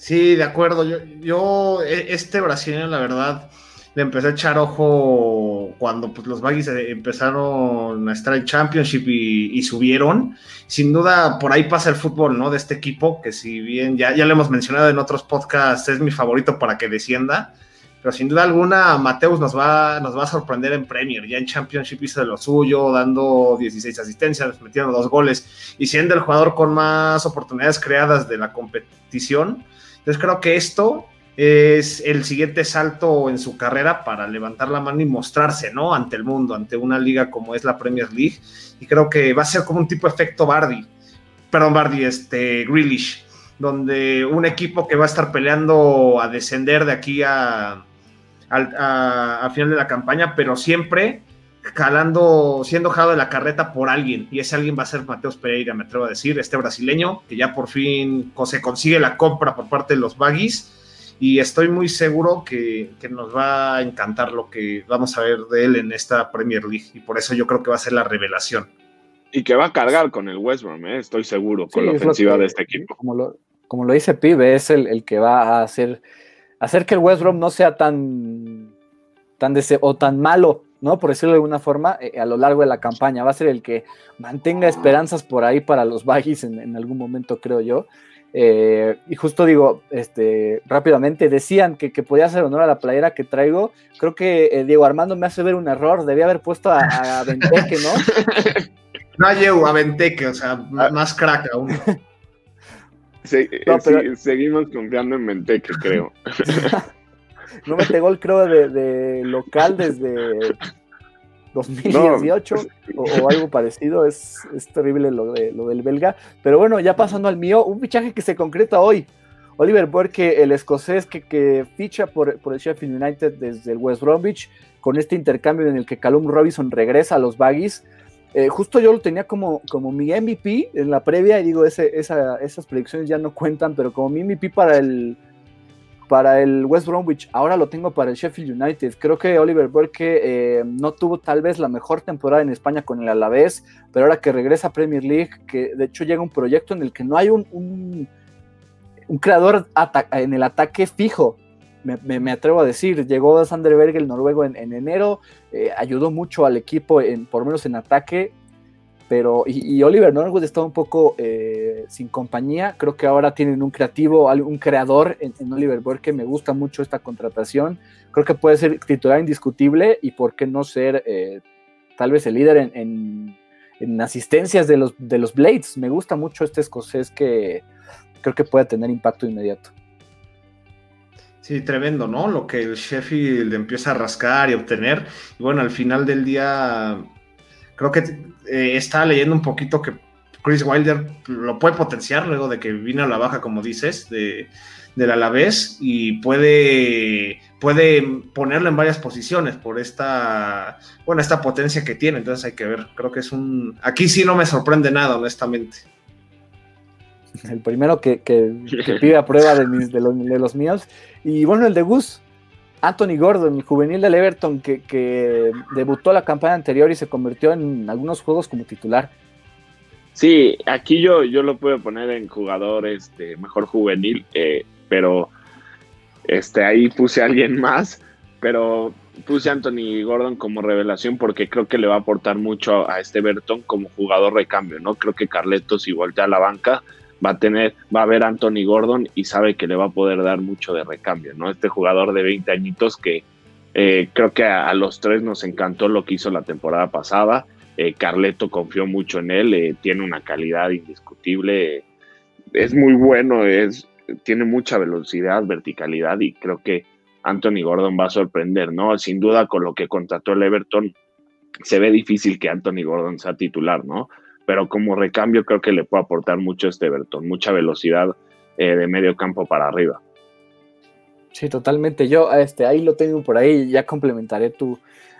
Sí, de acuerdo. Yo, yo, e, este brasileño, la verdad, le empecé a echar ojo cuando pues, los Baggies eh, empezaron a estar en Championship y, subieron. Sin duda, por ahí pasa el fútbol, ¿no? De este equipo, que si bien ya, ya lo hemos mencionado en otros podcasts, es mi favorito para que descienda. Pero sin duda alguna, Mateus nos va, nos va a sorprender en Premier. Ya en Championship hizo de lo suyo, dando 16 asistencias, metiendo dos goles y siendo el jugador con más oportunidades creadas de la competición. Entonces creo que esto es el siguiente salto en su carrera para levantar la mano y mostrarse, ¿no? Ante el mundo, ante una liga como es la Premier League. Y creo que va a ser como un tipo efecto Bardi, perdón, Bardi, este, Grealish, donde un equipo que va a estar peleando a descender de aquí a, a, final de la campaña, pero siempre jalando, siendo jalado de la carreta por alguien, y ese alguien va a ser Mateus Pereira, me atrevo a decir, este brasileño, que ya por fin se consigue la compra por parte de los Baggies y estoy muy seguro que, nos va a encantar lo que vamos a ver de él en esta Premier League y por eso yo creo que va a ser la revelación. Y que va a cargar con el West Brom, ¿eh? estoy seguro, con la ofensiva de este equipo. Como lo, como lo dice Pibe, es el, que va a hacer, hacer que el West Brom no sea tan, tan o tan malo, ¿no? Por decirlo de alguna forma, eh, a lo largo de la campaña. Va a ser el que mantenga esperanzas por ahí para los Baggies en, en algún momento, creo yo. Eh, y justo digo, este, rápidamente, decían que, que, podía hacer honor a la playera que traigo. Creo que eh, Diego Armando me hace ver un error. Debía haber puesto a, a Venteque, ¿no? (laughs) No a Diego, a Venteque, o sea, ah. más crack aún. Eh, seguimos confiando en Venteque, creo. (laughs) no mete gol, creo, de, de local desde 2018 o, algo parecido. Es, terrible lo, de, lo del belga. Pero bueno, ya pasando al mío, un fichaje que se concreta hoy. Oliver Burke, el escocés que, ficha por, por, el Sheffield United desde el West Bromwich, con este intercambio en el que Callum Robinson regresa a los Baggies. Eh, justo yo lo tenía como, como mi MVP en la previa, y digo, ese, esas predicciones ya no cuentan, pero como mi MVP para el, para el West Bromwich, ahora lo tengo para el Sheffield United. Creo que Oliver Burke eh, no tuvo tal vez la mejor temporada en España con el Alavés, pero ahora que regresa a Premier League, que de hecho llega un proyecto en el que no hay un, un, creador en el ataque fijo. Me, atrevo a decir, llegó Sander Berg, el noruego, en, enero, eh, ayudó mucho al equipo, en, por menos en ataque, pero y, Oliver Norwood está un poco eh, sin compañía. Creo que ahora tienen un creativo, un creador en, Oliver Burke. Me gusta mucho esta contratación. Creo que puede ser titular indiscutible y por qué no ser eh, tal vez el líder en, asistencias de los, de los Blades. Me gusta mucho este escocés que creo que puede tener impacto inmediato. Sí, tremendo, ¿no? Lo que el Sheffield empieza a rascar y obtener. Y bueno, al final del día creo que eh, estaba leyendo un poquito que Chris Wilder lo puede potenciar luego de que vino a la baja, como dices, de, del Alavés y puede, puede ponerlo en varias posiciones por esta, bueno, esta potencia que tiene. Entonces hay que ver, creo que es un... Aquí sí no me sorprende nada, honestamente. El primero que, pide a prueba de, de, los, de los míos. Y bueno, el de Gus, Anthony Gordon, juvenil del Everton, que, debutó la campaña anterior y se convirtió en algunos juegos como titular. Sí, aquí yo, yo lo puedo poner en jugador este, mejor juvenil, eh, pero este, ahí puse a alguien más, pero puse a Anthony Gordon como revelación porque creo que le va a aportar mucho a, este Everton como jugador recambio, ¿no? Creo que Carletos si voltea a la banca va a tener, va a ver a Anthony Gordon y sabe que le va a poder dar mucho de recambio, ¿no? Este jugador de 20 añitos que eh, creo que a, los tres nos encantó lo que hizo la temporada pasada. Eh, Carleto confió mucho en él, eh, tiene una calidad indiscutible, es muy bueno, es, tiene mucha velocidad, verticalidad y creo que Anthony Gordon va a sorprender, ¿no? Sin duda con lo que contrató el Everton, se ve difícil que Anthony Gordon sea titular, ¿no? Pero como recambio creo que le puede aportar mucho este Everton, mucha velocidad eh, de medio campo para arriba. Sí, totalmente. Yo este, ahí lo tengo por ahí, ya complementaré tu,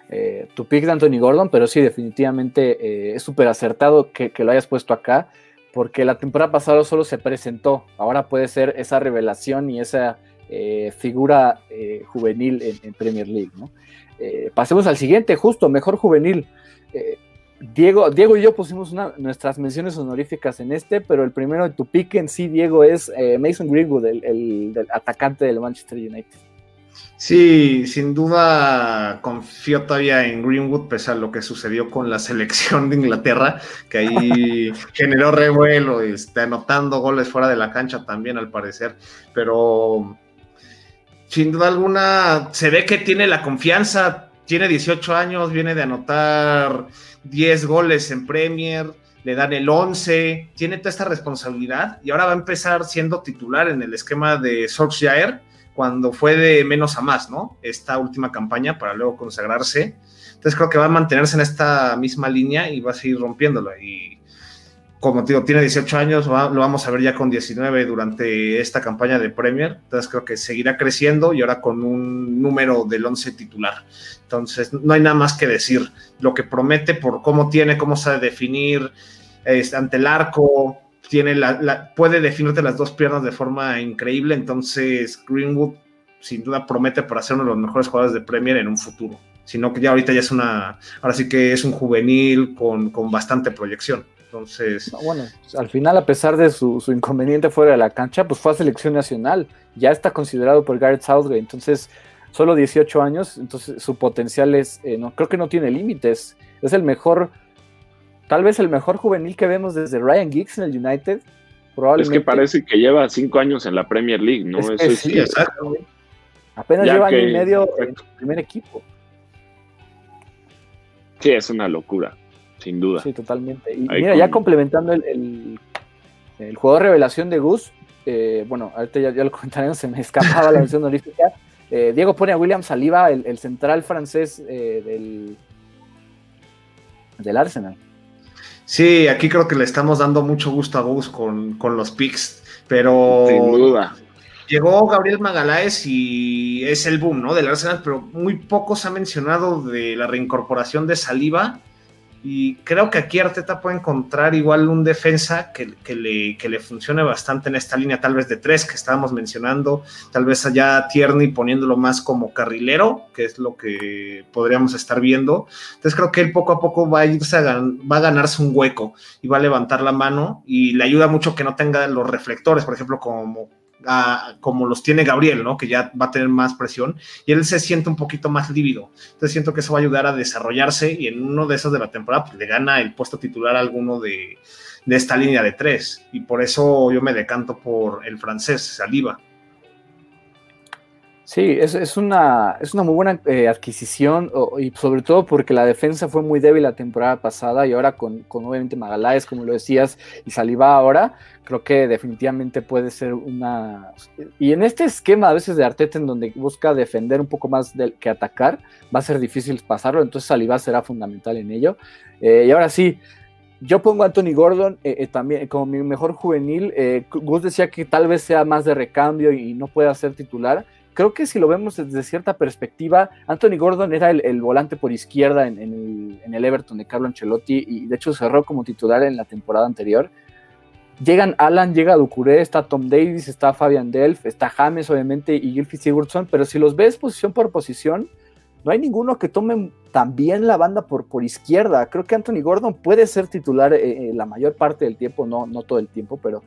eh, tu pick de Anthony Gordon, pero sí, definitivamente eh, es súper acertado que, lo hayas puesto acá, porque la temporada pasada solo se presentó, ahora puede ser esa revelación y esa figura juvenil en, Premier League. pasemos al siguiente, justo, mejor juvenil. Diego, Diego y yo pusimos nuestras menciones honoríficas en este, pero el primero de tu pick en sí, Diego, es eh, Mason Greenwood, el, atacante del Manchester United. Sí, sin duda confío todavía en Greenwood, pese a lo que sucedió con la selección de Inglaterra, que ahí (laughs) generó revuelo, y está anotando goles fuera de la cancha también, al parecer. Pero sin duda alguna, se ve que tiene la confianza, tiene 18 años, viene de anotar 10 goles en Premier, le dan el 11, tiene toda esta responsabilidad y ahora va a empezar siendo titular en el esquema de Solskjaer cuando fue de menos a más, ¿no? Esta última campaña para luego consagrarse. Entonces creo que va a mantenerse en esta misma línea y va a seguir rompiéndola. Y como digo, tiene 18 años, lo vamos a ver ya con 19 durante esta campaña de Premier. Entonces creo que seguirá creciendo y ahora con un número del 11 titular. Entonces no hay nada más que decir. Lo que promete por cómo tiene, cómo sabe definir ante el arco, tiene la, puede definirte las dos piernas de forma increíble, entonces Greenwood sin duda promete para ser uno de los mejores jugadores de Premier en un futuro, sino que ya ahorita ya es una, ahora sí que es un juvenil con, bastante proyección. Entonces. bueno, al final, a pesar de su, inconveniente fuera de la cancha, pues fue a selección nacional. Ya está considerado por Garrett Southgate. Entonces, solo 18 años. Entonces, su potencial es. Eh, no, creo que no tiene límites. Es el mejor Tal vez el mejor juvenil que vemos desde Ryan Giggs en el United. Probablemente. Es que parece que lleva cinco años en la Premier League, ¿no? Es Eso sí, exacto. Apenas lleva año y medio en el primer equipo. Sí, es una locura, sin duda. Sí, totalmente. Y mira, ya complementando el, el, juego de revelación de Gus, eh, bueno, ahorita ya, lo (laughs) comentaremos, se me escapaba la versión honorífica. Eh, Diego pone a William Saliba, el, central francés eh, del, del Arsenal. Sí, aquí creo que le estamos dando mucho gusto a Gus con, los picks, pero... Sin duda. Llegó Gabriel Magaláes y es el boom, ¿no? Del Arsenal, pero muy poco se ha mencionado de la reincorporación de Saliba y creo que aquí Arteta puede encontrar igual un defensa que, le, que, le, funcione bastante en esta línea, tal vez de tres que estábamos mencionando, tal vez allá Tierney poniéndolo más como carrilero, que es lo que podríamos estar viendo. Entonces creo que él poco a poco va a irse a, va a ganarse un hueco y va a levantar la mano y le ayuda mucho que no tenga los reflectores, por ejemplo, como como los tiene Gabriel, ¿no? Que ya va a tener más presión y él se siente un poquito más lívido. Entonces siento que eso va a ayudar a desarrollarse y en uno de esos de la temporada pues, le gana el puesto titular a alguno de, de esta línea de tres y por eso yo me decanto por el francés Saliba. Sí, es, es, una, es una muy buena eh, adquisición y sobre todo porque la defensa fue muy débil la temporada pasada y ahora con, con obviamente Magaláes, como lo decías, y Saliba ahora, creo que definitivamente puede ser una... Y en este esquema a veces de Arteta en donde busca defender un poco más del, que atacar, va a ser difícil pasarlo, entonces Saliba será fundamental en ello. Eh, y ahora sí, yo pongo a Anthony Gordon eh, también como mi mejor juvenil. Gus decía que tal vez sea más de recambio y no pueda ser titular creo que si lo vemos desde cierta perspectiva, Anthony Gordon era el, volante por izquierda en, el, Everton de Carlo Ancelotti y de hecho cerró como titular en la temporada anterior. Llegan Alan, llega Ducuré, está Tom Davis, está Fabian Delf, está James obviamente y Gilfie Sigurdsson, pero si los ves posición por posición, no hay ninguno que tome también la banda por, izquierda. Creo que Anthony Gordon puede ser titular eh, eh, la mayor parte del tiempo, no todo el tiempo, pero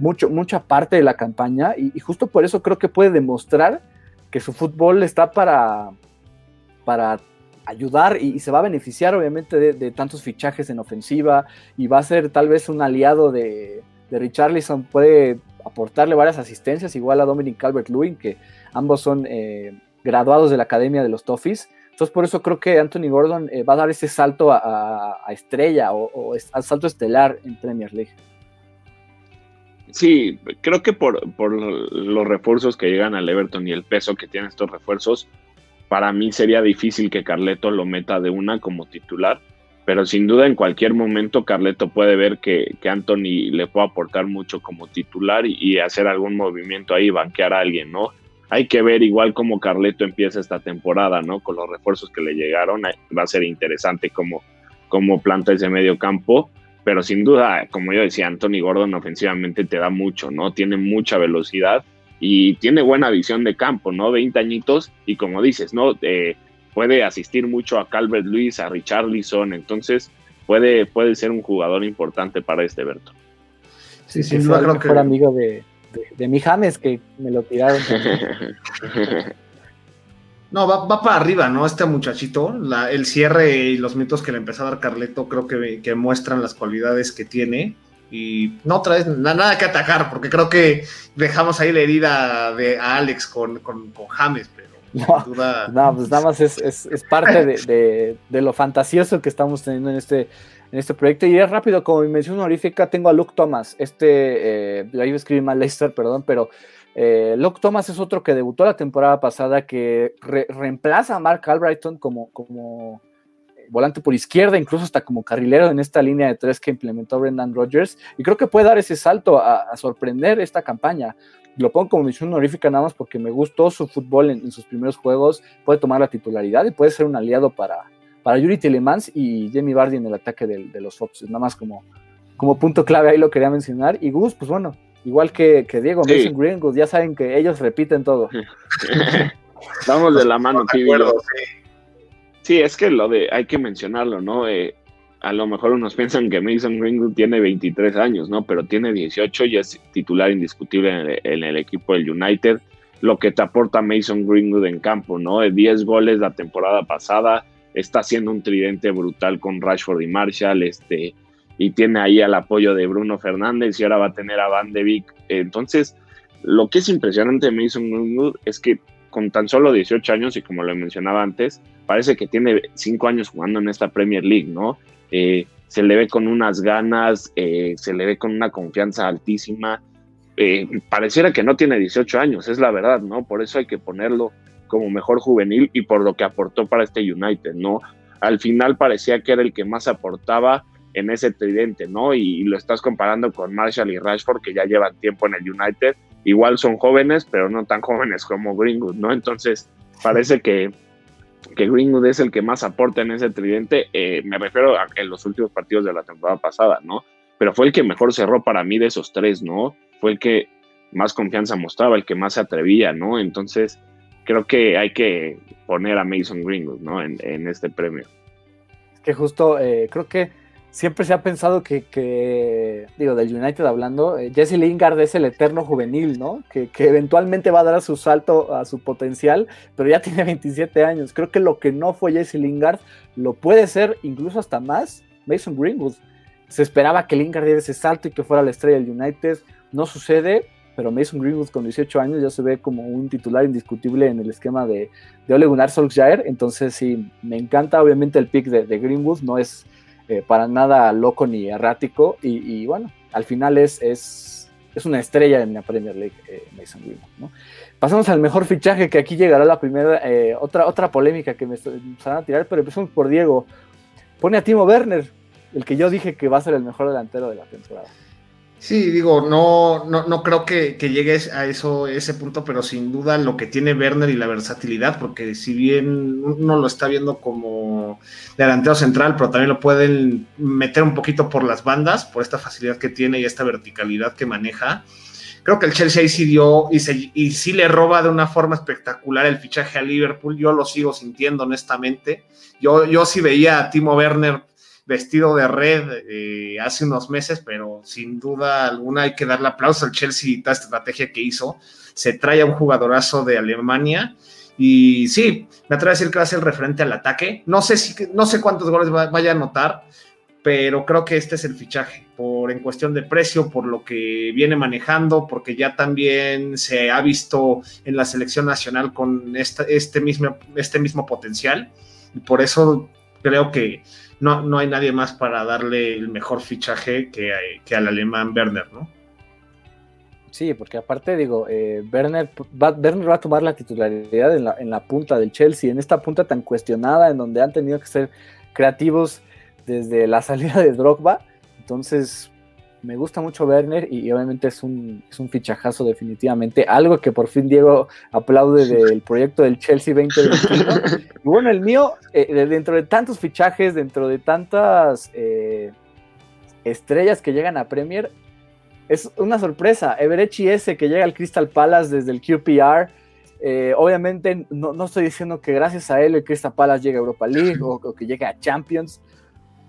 mucho, mucha parte de la campaña y, justo por eso creo que puede demostrar que su fútbol está para, para ayudar y, se va a beneficiar obviamente de, tantos fichajes en ofensiva y va a ser tal vez un aliado de, de Richarlison, puede aportarle varias asistencias igual a Dominic Calvert-Lewin, que ambos son eh, graduados de la Academia de los Toffees. Entonces por eso creo que Anthony Gordon eh, va a dar ese salto a, estrella o, o al salto estelar en Premier League. Sí, creo que por, los refuerzos que llegan al Everton y el peso que tienen estos refuerzos, para mí sería difícil que Carleto lo meta de una como titular, pero sin duda en cualquier momento Carleto puede ver que, Anthony le puede aportar mucho como titular y, hacer algún movimiento ahí, banquear a alguien, ¿no? Hay que ver igual cómo Carleto empieza esta temporada, ¿no? Con los refuerzos que le llegaron, va a ser interesante cómo, cómo planta ese medio campo pero sin duda, como yo decía, Anthony Gordon ofensivamente te da mucho, ¿no? Tiene mucha velocidad y tiene buena visión de campo, ¿no? 20 añitos y como dices, ¿no? Eh, puede asistir mucho a Calvert Lewis, a Richarlison, entonces puede, puede ser un jugador importante para este Berto. Sí, sí, creo que... amigo de, de, mi James, que me lo tiraron. (laughs) No, va, para arriba, ¿no? Este muchachito, el cierre y los minutos que le empezó a dar Carleto creo que, que muestran las cualidades que tiene. Y no traes nada que atacar, porque creo que dejamos ahí la herida de Alex con, con, James, pero no, duda... no, pues nada más es, es, parte (laughs) de, de, lo fantasioso que estamos teniendo en este, en este proyecto. Y es rápido, como mención honorífica, tengo a Luke Thomas. Este, eh, ahí escribí mal Leicester, perdón, pero eh, Luke Thomas es otro que debutó la temporada pasada, que reemplaza a Mark Albrighton como, como volante por izquierda, incluso hasta como carrilero en esta línea de tres que implementó Brendan Rodgers. Y creo que puede dar ese salto a, sorprender esta campaña. Lo pongo como misión honorífica nada más porque me gustó su fútbol en, sus primeros juegos. Puede tomar la titularidad y puede ser un aliado para, para Yuri Telemans y Jamie Vardy en el ataque de, los Foxes. Nada más como, como punto clave ahí lo quería mencionar. Y Gus, pues bueno, igual que, Diego, Mason Greenwood, ya saben que ellos repiten todo. (laughs) Vamos de la mano, sí. sí. es que lo de, hay que mencionarlo, ¿no? Eh, a lo mejor unos piensan que Mason Greenwood tiene 23 años, ¿no? Pero tiene 18 y es titular indiscutible en el, equipo del United. Lo que te aporta Mason Greenwood en campo, ¿no? 10 goles la temporada pasada, está haciendo un tridente brutal con Rashford y Marshall, este, y tiene ahí el apoyo de Bruno Fernández y ahora va a tener a Van de Beek. Entonces, lo que es impresionante de Mason Greenwood es que con tan solo 18 años y como lo mencionaba antes, parece que tiene 5 años jugando en esta Premier League, ¿no? Eh, se le ve con unas ganas, eh, se le ve con una confianza altísima. Eh, pareciera que no tiene 18 años, es la verdad, ¿no? Por eso hay que ponerlo como mejor juvenil y por lo que aportó para este United, ¿no? Al final parecía que era el que más aportaba en ese tridente, ¿no? Y, lo estás comparando con Marshall y Rashford, que ya llevan tiempo en el United. Igual son jóvenes, pero no tan jóvenes como Greenwood, ¿no? Entonces, parece que, que Greenwood es el que más aporta en ese tridente. Eh, me refiero a en los últimos partidos de la temporada pasada, ¿no? Pero fue el que mejor cerró para mí de esos tres, ¿no? Fue el que más confianza mostraba, el que más se atrevía, ¿no? Entonces, creo que hay que poner a Mason Greenwood, ¿no? En, este premio. Es que justo, eh, creo que siempre se ha pensado que, digo, del United hablando, eh, Jesse Lingard es el eterno juvenil, ¿no? Que, eventualmente va a dar su salto a su potencial, pero ya tiene 27 años. Creo que lo que no fue Jesse Lingard lo puede ser incluso hasta más Mason Greenwood. Se esperaba que Lingard diera ese salto y que fuera la estrella del United. No sucede, pero Mason Greenwood con 18 años ya se ve como un titular indiscutible en el esquema de, de Ole Gunnar Solskjaer. Entonces sí, me encanta obviamente el pick de, de Greenwood, no es eh, para nada loco ni errático. Y, bueno, al final es, es, es, una estrella en la Premier League, eh, Mason Greenwood. Pasamos al mejor fichaje, que aquí llegará la primera, eh, otra, otra polémica que me van a tirar, pero empezamos por Diego. Pone a Timo Werner, el que yo dije que va a ser el mejor delantero de la temporada. Sí, digo, no, no, no creo que, que, llegues a eso, ese punto, pero sin duda lo que tiene Werner y la versatilidad, porque si bien uno lo está viendo como delantero central, pero también lo pueden meter un poquito por las bandas, por esta facilidad que tiene y esta verticalidad que maneja. Creo que el Chelsea ahí sí dio y, y sí le roba de una forma espectacular el fichaje a Liverpool. Yo lo sigo sintiendo honestamente. Yo, yo sí veía a Timo Werner vestido de red eh, hace unos meses, pero sin duda alguna hay que darle aplauso al Chelsea y esta estrategia que hizo. Se trae a un jugadorazo de Alemania y sí, me atrevo a decir que va a ser el referente al ataque. No sé, si, no sé cuántos goles vaya a anotar, pero creo que este es el fichaje, por en cuestión de precio, por lo que viene manejando, porque ya también se ha visto en la selección nacional con este, mismo, este mismo potencial. Por eso creo que no, no hay nadie más para darle el mejor fichaje que al alemán Werner, ¿no? Sí, porque aparte digo, eh, Werner, va, Werner va a tomar la titularidad en la, en la punta del Chelsea, en esta punta tan cuestionada, en donde han tenido que ser creativos desde la (laughs) salida de Drogba. Entonces, me gusta mucho Werner y, obviamente es un, es un, fichajazo definitivamente. Algo que por fin Diego aplaude del (laughs) proyecto del Chelsea 2021. y bueno, el mío, eh, dentro de tantos fichajes, dentro de tantas eh, estrellas que llegan a Premier, es una sorpresa. Everechi S que llega al Crystal Palace desde el QPR. Eh, obviamente no, no, estoy diciendo que gracias a él el Crystal Palace llegue a Europa League o, o que llegue a Champions,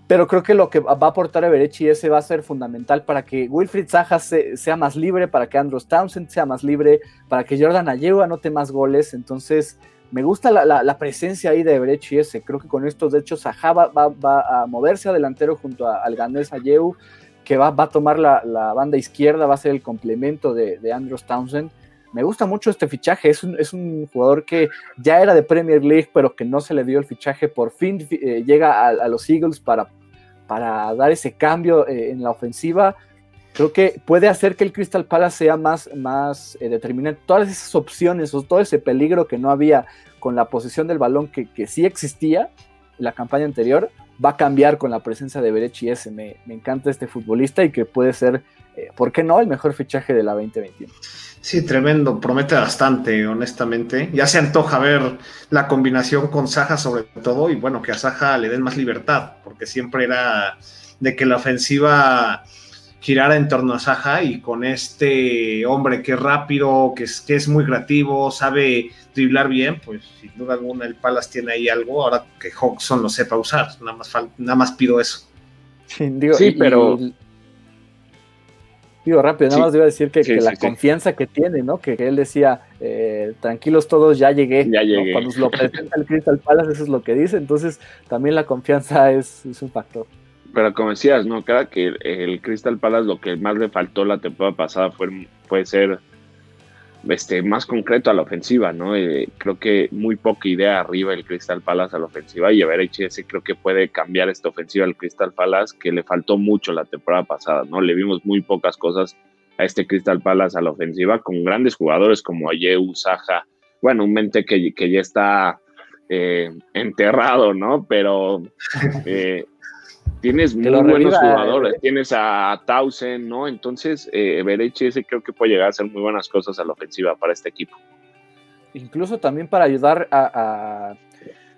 pero creo que lo que va a aportar Everechi ese va a ser fundamental para que Wilfried Zaha sea más libre, para que Andrew Townsend sea más libre, para que Jordan Ayew anote más goles. Entonces, me gusta la, presencia ahí de y ese. Creo que con estos, de hecho, Saha va, a moverse adelantero junto al ganés Ayeu, que va, a tomar la, banda izquierda, va a ser el complemento de, de Andrews Townsend. Me gusta mucho este fichaje. Es un, jugador que ya era de Premier League, pero que no se le dio el fichaje. Por fin eh, llega a, los Eagles para, para dar ese cambio eh, en la ofensiva creo que puede hacer que el Crystal Palace sea más, más eh, determinante. Todas esas opciones o todo ese peligro que no había con la posesión del balón que, que sí existía en la campaña anterior, va a cambiar con la presencia de Berechi ese. Me, me encanta este futbolista y que puede ser, eh, ¿por qué no?, el mejor fichaje de la 2021. Sí, tremendo, promete bastante, honestamente. Ya se antoja ver la combinación con Saja sobre todo y bueno, que a Saja le den más libertad, porque siempre era de que la ofensiva girar en torno a Saja y con este hombre que es rápido, que es, que es muy creativo, sabe driblar bien, pues sin duda alguna el Palace tiene ahí algo, ahora que Hawkson lo sepa usar, nada más, nada más pido eso. Sí, pero... digo rápido, nada más iba a decir que, la confianza que tiene, ¿no? Que, él decía, eh, tranquilos todos, ya llegué. Ya llegué. Cuando lo presenta el Crystal Palace, eso es lo que dice, entonces también la confianza es, es un factor pero como decías, ¿no? Cada que el Crystal Palace lo que más le faltó la temporada pasada fue, fue ser este, más concreto a la ofensiva, ¿no? Eh, creo que muy poca idea arriba el Crystal Palace a la ofensiva y a ver, ese creo que puede cambiar esta ofensiva al Crystal Palace que le faltó mucho la temporada pasada, ¿no? Le vimos muy pocas cosas a este Crystal Palace a la ofensiva con grandes jugadores como Ayew, Saja, bueno, un mente que, que ya está eh, enterrado, ¿no? Pero (laughs) eh, Tienes muy buenos jugadores, tienes a Tausen, ¿no? Entonces, eh, ese creo que puede llegar a hacer muy buenas cosas a la ofensiva para este equipo. Incluso también para ayudar a,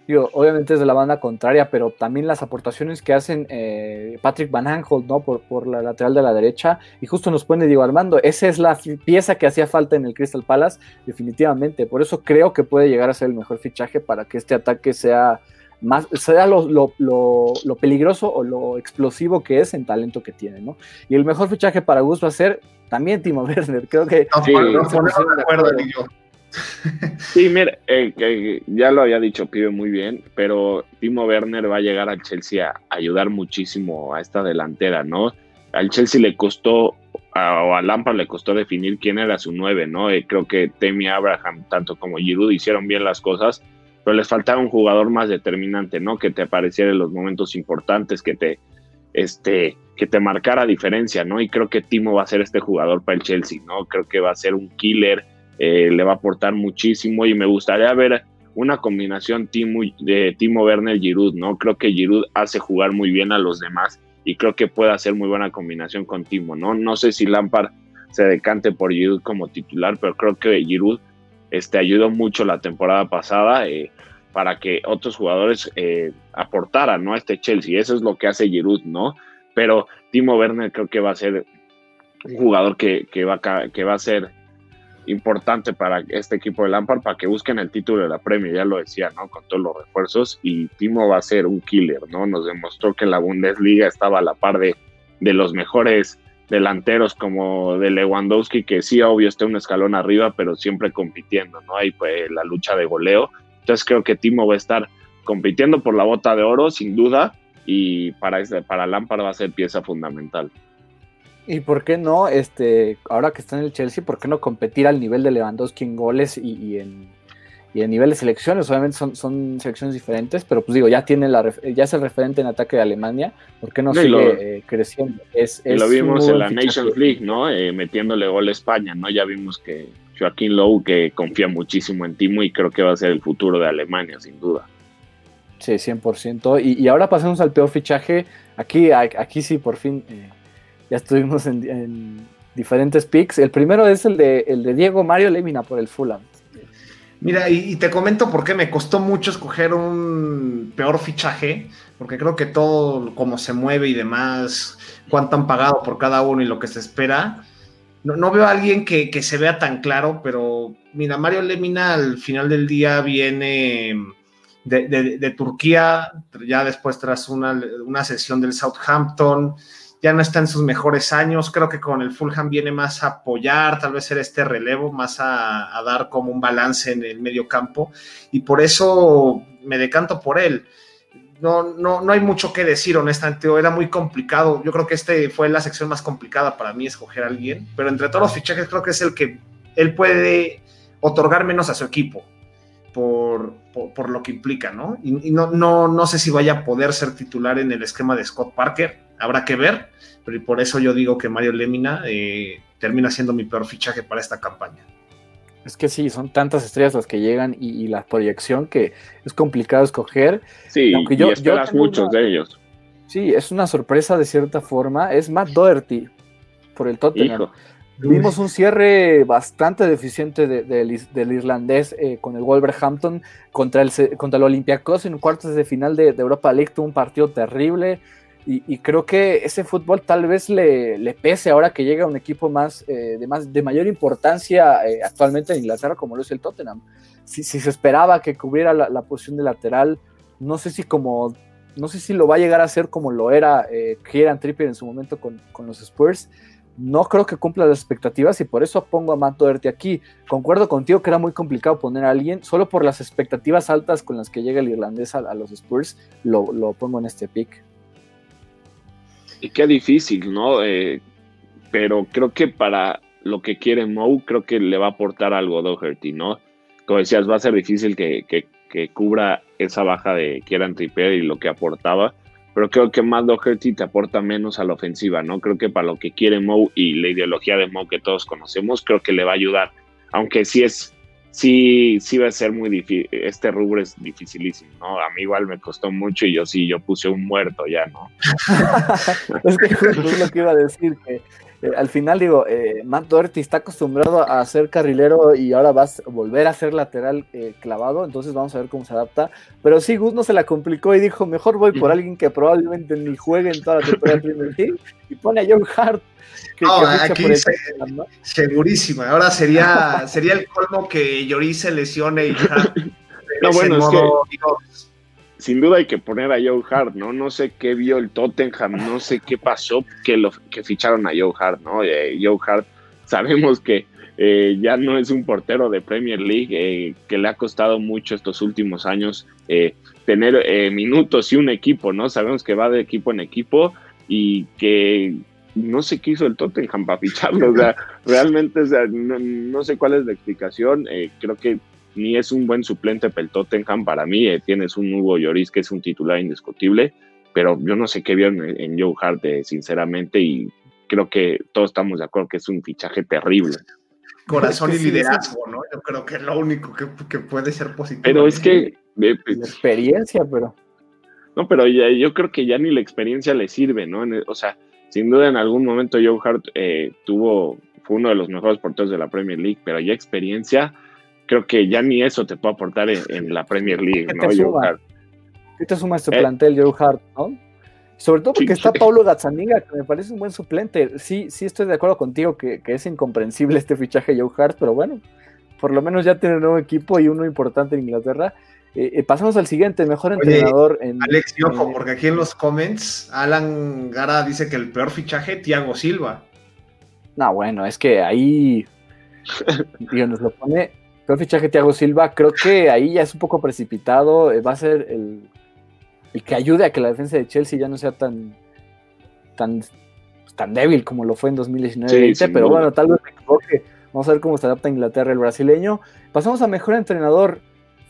digo, obviamente es de la banda contraria, pero también las aportaciones que hacen eh, Patrick Van Aanholt, ¿no? Por, por, la lateral de la derecha, y justo nos pone Diego Armando, esa es la pieza que hacía falta en el Crystal Palace, definitivamente, por eso creo que puede llegar a ser el mejor fichaje para que este ataque sea más, sea lo, lo, peligroso o lo explosivo que es en talento que tiene, ¿no? Y el mejor fichaje para Gus va a ser también Timo (laughs) Werner, creo que... Sí, mira, eh, ya lo había dicho Pibe muy bien, pero Timo Werner va a llegar al Chelsea a ayudar muchísimo a esta delantera, ¿no? Al Chelsea le costó, a, o a Lampard le costó definir quién era su nueve, ¿no? Eh, creo que Temi Abraham, tanto como Giroud, hicieron bien las cosas, pero les faltaba un jugador más determinante, ¿no? Que te apareciera en los momentos importantes, que te, este, que te marcara diferencia, ¿no? Y creo que Timo va a ser este jugador para el Chelsea, ¿no? Creo que va a ser un killer, eh, le va a aportar muchísimo y me gustaría ver una combinación Timo, de Timo Werner Giroud, ¿no? Creo que Giroud hace jugar muy bien a los demás y creo que puede hacer muy buena combinación con Timo, ¿no? No sé si Lampard se decante por Giroud como titular, pero creo que Giroud este, ayudó mucho la temporada pasada eh, para que otros jugadores eh, aportaran ¿no? a este Chelsea. Eso es lo que hace Giroud, ¿no? Pero Timo Werner creo que va a ser un jugador que, va, que va a ser importante para este equipo de Lampard para que busquen el título de la Premier, ya lo decía, ¿no? Con todos los refuerzos y Timo va a ser un killer, ¿no? Nos demostró que la Bundesliga estaba a la par de, de los mejores delanteros como de Lewandowski, que sí, obvio, está un escalón arriba, pero siempre compitiendo, ¿no? Hay pues la lucha de goleo. Entonces creo que Timo va a estar compitiendo por la bota de oro, sin duda, y para, para Lampard va a ser pieza fundamental. ¿Y por qué no, este, ahora que está en el Chelsea, por qué no competir al nivel de Lewandowski en goles y en y a nivel de selecciones, obviamente son, son selecciones diferentes, pero pues digo, ya tiene la ya es el referente en ataque de Alemania, ¿por qué no, sigue eh, creciendo? Es, lo vimos en la Nations League, ¿no? Eh, metiéndole gol a España, ¿no? Ya vimos que Joaquín Lowe que confía muchísimo en Timo y creo que va a ser el futuro de Alemania, sin duda. Sí, 100%. Y, y ahora pasemos al peor fichaje. Aquí, aquí sí, por fin, eh, ya estuvimos en, en, diferentes picks. El primero es el de, el de Diego Mario Lemina por el Fulham. Mira, y, te comento por qué me costó mucho escoger un peor fichaje, porque creo que todo como se mueve y demás, cuánto han pagado por cada uno y lo que se espera, no, veo a alguien que, se vea tan claro, pero mira, Mario Lemina al final del día viene de, Turquía, ya después tras una, una sesión del Southampton, ya no está en sus mejores años, creo que con el Fulham viene más a apoyar, tal vez ser este relevo, más a, dar como un balance en el medio campo, y por eso me decanto por él no, no, no hay mucho que decir, honestamente. Era muy complicado. Yo creo que este fue la sección más complicada para mí, escoger a alguien. Pero entre todos los fichajes, creo que es el que él puede otorgar menos a su equipo por, por, lo que implica, ¿no? Y, no, no, no sé si vaya a poder ser titular en el esquema de Scott Parker. Habrá que ver. Pero por eso yo digo que Mario Lemina eh, termina siendo mi peor fichaje para esta campaña. Es que sí, son tantas estrellas las que llegan y, la proyección que es complicado escoger. Sí, aunque yo, y esperas muchos de ellos. Sí, es una sorpresa de cierta forma. Es Matt Doherty por el Tottenham. Vimos un cierre bastante deficiente del irlandés eh, con el Wolverhampton contra el, contra el Olympiacos en cuartos de final de, de Europa League. Tuvo un partido terrible. Y, creo que ese fútbol tal vez le, pese ahora que llega un equipo más, eh, de, más de mayor importancia eh, actualmente en Inglaterra, como lo es el Tottenham. Si, se esperaba que cubriera la, posición de lateral, no sé si como no sé si lo va a llegar a hacer como lo era eh, Kieran Trippier en su momento con, los Spurs. No creo que cumpla las expectativas y por eso pongo a Matt Doherty aquí. Concuerdo contigo que era muy complicado poner a alguien, solo por las expectativas altas con las que llega el irlandés a, los Spurs, lo, lo pongo en este pick. Qué difícil, ¿no? Eh, pero creo que para lo que quiere Moe, creo que le va a aportar algo Doherty, ¿no? Como decías, va a ser difícil que, cubra esa baja de Kieran Trippier y lo que aportaba, pero creo que más Doherty te aporta menos a la ofensiva, ¿no? Creo que para lo que quiere Moe y la ideología de Moe que todos conocemos, creo que le va a ayudar, aunque sí es sí, sí va a ser muy difícil, este rubro es dificilísimo, ¿no? A mí igual me costó mucho y yo sí, yo puse un muerto ya, ¿no? (laughs) es que es lo que iba a decir, que eh, al final digo, eh, Matt Doherty está acostumbrado a ser carrilero y ahora vas a volver a ser lateral eh, clavado, entonces vamos a ver cómo se adapta, pero sí, Gus no se la complicó y dijo, mejor voy por alguien que probablemente ni juegue en toda la temporada y pone a John Hart segurísima. Ahora sería, (laughs) sería el colmo que Lloris se lesione y (laughs) No, bueno, es que sin duda hay que poner a Joe Hart, ¿no? No sé qué vio el Tottenham, no sé qué pasó que, lo, que ficharon a Joe Hart, ¿no? Eh, Joe Hart, sabemos que eh, ya no es un portero de Premier League, eh, que le ha costado mucho estos últimos años tener minutos y un equipo, ¿no? Sabemos que va de equipo en equipo y que no sé qué hizo el Tottenham para ficharlo, o sea, (laughs) realmente, o sea, no, sé cuál es la explicación, creo que ni es un buen suplente para el Tottenham para mí, eh, tienes un Hugo Lloris que es un titular indiscutible, pero yo no sé qué vieron en, Joe Hart, eh, sinceramente, y creo que todos estamos de acuerdo que es un fichaje terrible. Corazón y liderazgo, ¿no? Yo creo que es lo único que, puede ser positivo. Pero es que... experiencia, pero... No, pero yo creo que ya ni la experiencia le sirve, ¿no? O sea, sin duda en algún momento Joe Hart eh, tuvo, fue uno de los mejores porteros de la Premier League, pero ya experiencia, creo que ya ni eso te puede aportar en, la Premier League, ¿no? Joe Hart. ¿Qué te suma este eh, plantel, Joe Hart, no? Sobre todo porque está Paulo Gazzaniga, que me parece un buen suplente. Sí, sí estoy de acuerdo contigo que, es incomprensible este fichaje Joe Hart, pero bueno, por lo menos ya tiene un nuevo equipo y uno importante en Inglaterra. Eh, eh, pasamos al siguiente, mejor entrenador. En, Alex, ojo, porque aquí en los comments Alan Gara dice que el peor fichaje, Thiago Silva. No, bueno, es que ahí, (laughs) Dios, nos lo pone, peor fichaje Thiago Silva, creo que ahí ya es un poco precipitado, eh, va a ser el, el, que ayude a que la defensa de Chelsea ya no sea tan, tan, tan débil como lo fue en 2019 pero bueno, tal vez me equivoque. Vamos a ver cómo se adapta a Inglaterra el brasileño. Pasamos a mejor entrenador.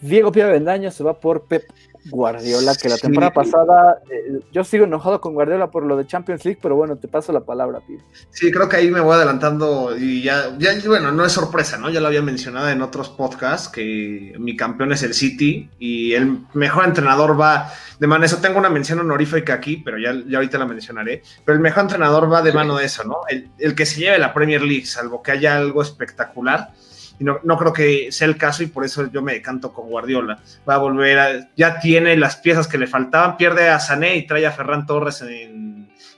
Diego Pia Bendaño se va por Pep Guardiola, que la temporada pasada, eh, yo sigo enojado con Guardiola por lo de Champions League, pero bueno, te paso la palabra, Pia. Sí, creo que ahí me voy adelantando y ya, ya, bueno, no es sorpresa, ¿no? Ya lo había mencionado en otros podcasts, que mi campeón es el City y el mejor entrenador va de mano eso. Tengo una mención honorífica aquí, pero ya, ya ahorita la mencionaré, pero el mejor entrenador va de mano de eso, ¿no? El, el que se lleve la Premier League, salvo que haya algo espectacular y no, creo que sea el caso y por eso yo me decanto con Guardiola. Va a volver a, ya tiene las piezas que le faltaban, pierde a Sané y trae a Ferran Torres en,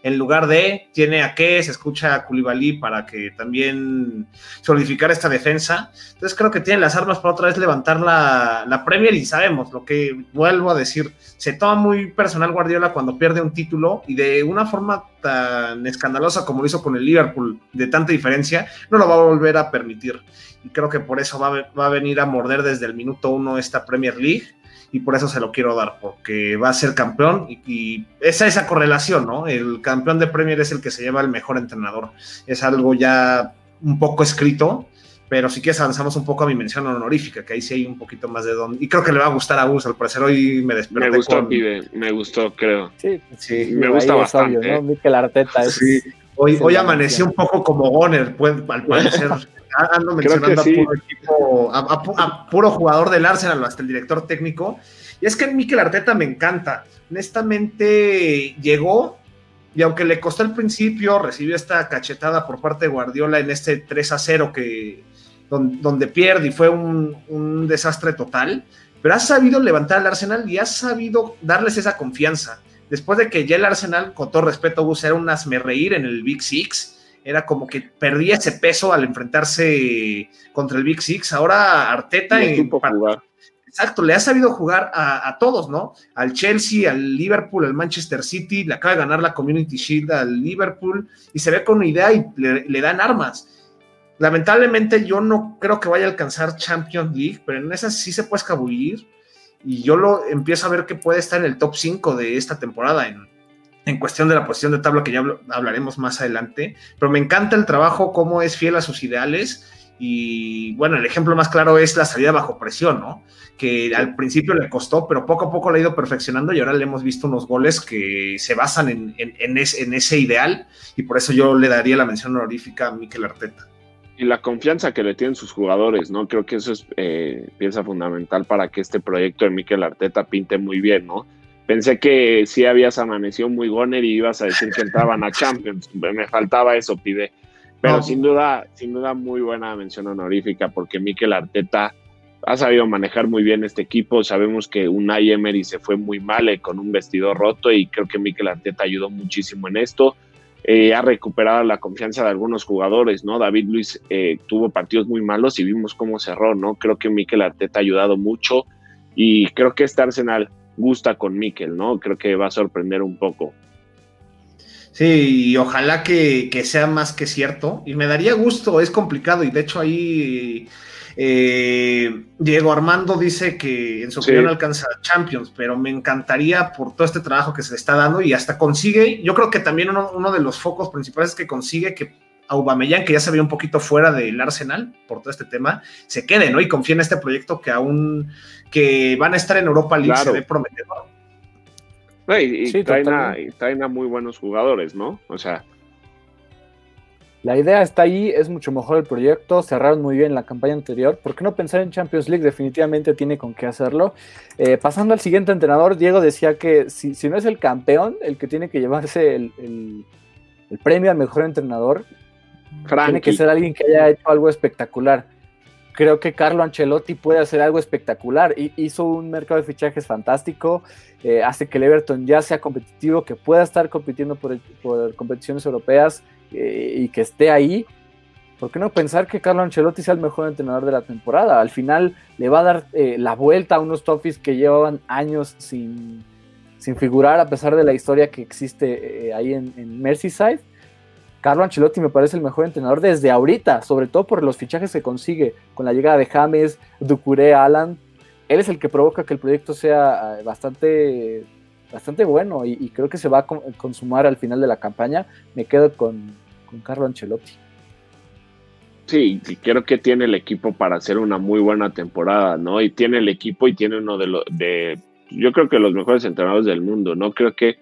en lugar de, tiene a qué, se escucha a Koulibaly para que también solidificar esta defensa. Entonces creo que tiene las armas para otra vez levantar la, la Premier y sabemos lo que vuelvo a decir, se toma muy personal Guardiola cuando pierde un título y de una forma tan escandalosa como lo hizo con el Liverpool, de tanta diferencia, no lo va a volver a permitir. Y creo que por eso va, va a venir a morder desde el minuto uno esta Premier League y por eso se lo quiero dar, porque va a ser campeón y, esa esa correlación, ¿no? El campeón de Premier es el que se lleva el mejor entrenador. Es algo ya un poco escrito, pero si quieres avanzamos un poco a mi mención honorífica, que ahí sí hay un poquito más de don. Y creo que le va a gustar a Gus, al parecer hoy me desperté Me gustó, me gustó, creo. Sí, sí me gusta bastante. Obvio, ¿no? Mikel Arteta es... Sí. Hoy, hoy amaneció un poco como Goner, pues, al (laughs) parecer. ando mencionando a, puro equipo, a, puro jugador del Arsenal, hasta el director técnico. Y es que Mikel Arteta me encanta. Honestamente, llegó y aunque le costó al principio, recibió esta cachetada por parte de Guardiola en este 3 a 0 que, donde, pierde y fue un, un, desastre total, pero ha sabido levantar al Arsenal y ha sabido darles esa confianza. Después de que ya el Arsenal, con todo respeto, Gus, era un reír en el Big Six, era como que perdía ese peso al enfrentarse contra el Big Six. Ahora Arteta en, Exacto, le ha sabido jugar a, todos, ¿no? Al Chelsea, al Liverpool, al Manchester City, le acaba de ganar la Community Shield al Liverpool y se ve con una idea y le, dan armas. Lamentablemente yo no creo que vaya a alcanzar Champions League, pero en esas sí se puede escabullir y yo lo empiezo a ver que puede estar en el top 5 de esta temporada en, en cuestión de la posición de tabla que ya hablaremos más adelante, pero me encanta el trabajo, cómo es fiel a sus ideales y bueno, el ejemplo más claro es la salida bajo presión, ¿no? Que al principio le costó, pero poco a poco le ha ido perfeccionando y ahora le hemos visto unos goles que se basan en, en, ese ideal y por eso yo le daría la mención honorífica a Mikel Arteta. Y la confianza que le tienen sus jugadores, ¿no? Creo que eso es eh, pieza fundamental para que este proyecto de Mikel Arteta pinte muy bien, ¿no? Pensé que sí habías amanecido muy goner y ibas a decir que entraban a Champions. (laughs) Me faltaba eso, pide. Pero sin duda, sin duda, muy buena mención honorífica porque Mikel Arteta ha sabido manejar muy bien este equipo. Sabemos que Unai Emery se fue muy mal eh, con un vestido roto y creo que Mikel Arteta ayudó muchísimo en esto. Eh, ha recuperado la confianza de algunos jugadores, ¿no? David Luis eh, tuvo partidos muy malos y vimos cómo cerró, ¿no? Creo que Mikel Arteta ha ayudado mucho y creo que este Arsenal gusta con Mikel, ¿no? Creo que va a sorprender un poco. Sí, y ojalá que, sea más que cierto. Y me daría gusto, es complicado. Y de hecho ahí eh, Diego Armando dice que en su opinión alcanza Champions, pero me encantaría por todo este trabajo que se le está dando y hasta consigue, yo creo que también uno, uno de los focos principales es que consigue que Aubameyang, que ya se ve un poquito fuera del Arsenal por todo este tema, se quede, ¿no? Y confía en este proyecto que aún que van a estar en Europa League, se ve prometedor. y, traen a, muy buenos jugadores, ¿no? O sea. La idea está ahí, es mucho mejor el proyecto, cerraron muy bien la campaña anterior. ¿Por qué no pensar en Champions League? Definitivamente tiene con qué hacerlo. Eh, pasando al siguiente entrenador, Diego decía que si, no es el campeón el que tiene que llevarse el, el premio al mejor entrenador, tiene que ser alguien que haya hecho algo espectacular. Creo que Carlo Ancelotti puede hacer algo espectacular. Hizo un mercado de fichajes fantástico, eh, hace que el Everton ya sea competitivo, que pueda estar compitiendo por, competiciones europeas eh, y que esté ahí. ¿Por qué no pensar que Carlo Ancelotti sea el mejor entrenador de la temporada? Al final le va a dar eh, la vuelta a unos Toffees que llevaban años sin, figurar, a pesar de la historia que existe ahí en Merseyside Carlo Ancelotti me parece el mejor entrenador desde ahorita, sobre todo por los fichajes que consigue con la llegada de James, Ducuré, Alan. Él es el que provoca que el proyecto sea eh, bastante, bastante bueno y, creo que se va a consumar al final de la campaña. Me quedo con, Carlo Ancelotti. Sí, y creo que tiene el equipo para hacer una muy buena temporada, ¿no? Y tiene el equipo y tiene uno de los, de, yo creo que los mejores entrenadores del mundo, ¿no? Creo que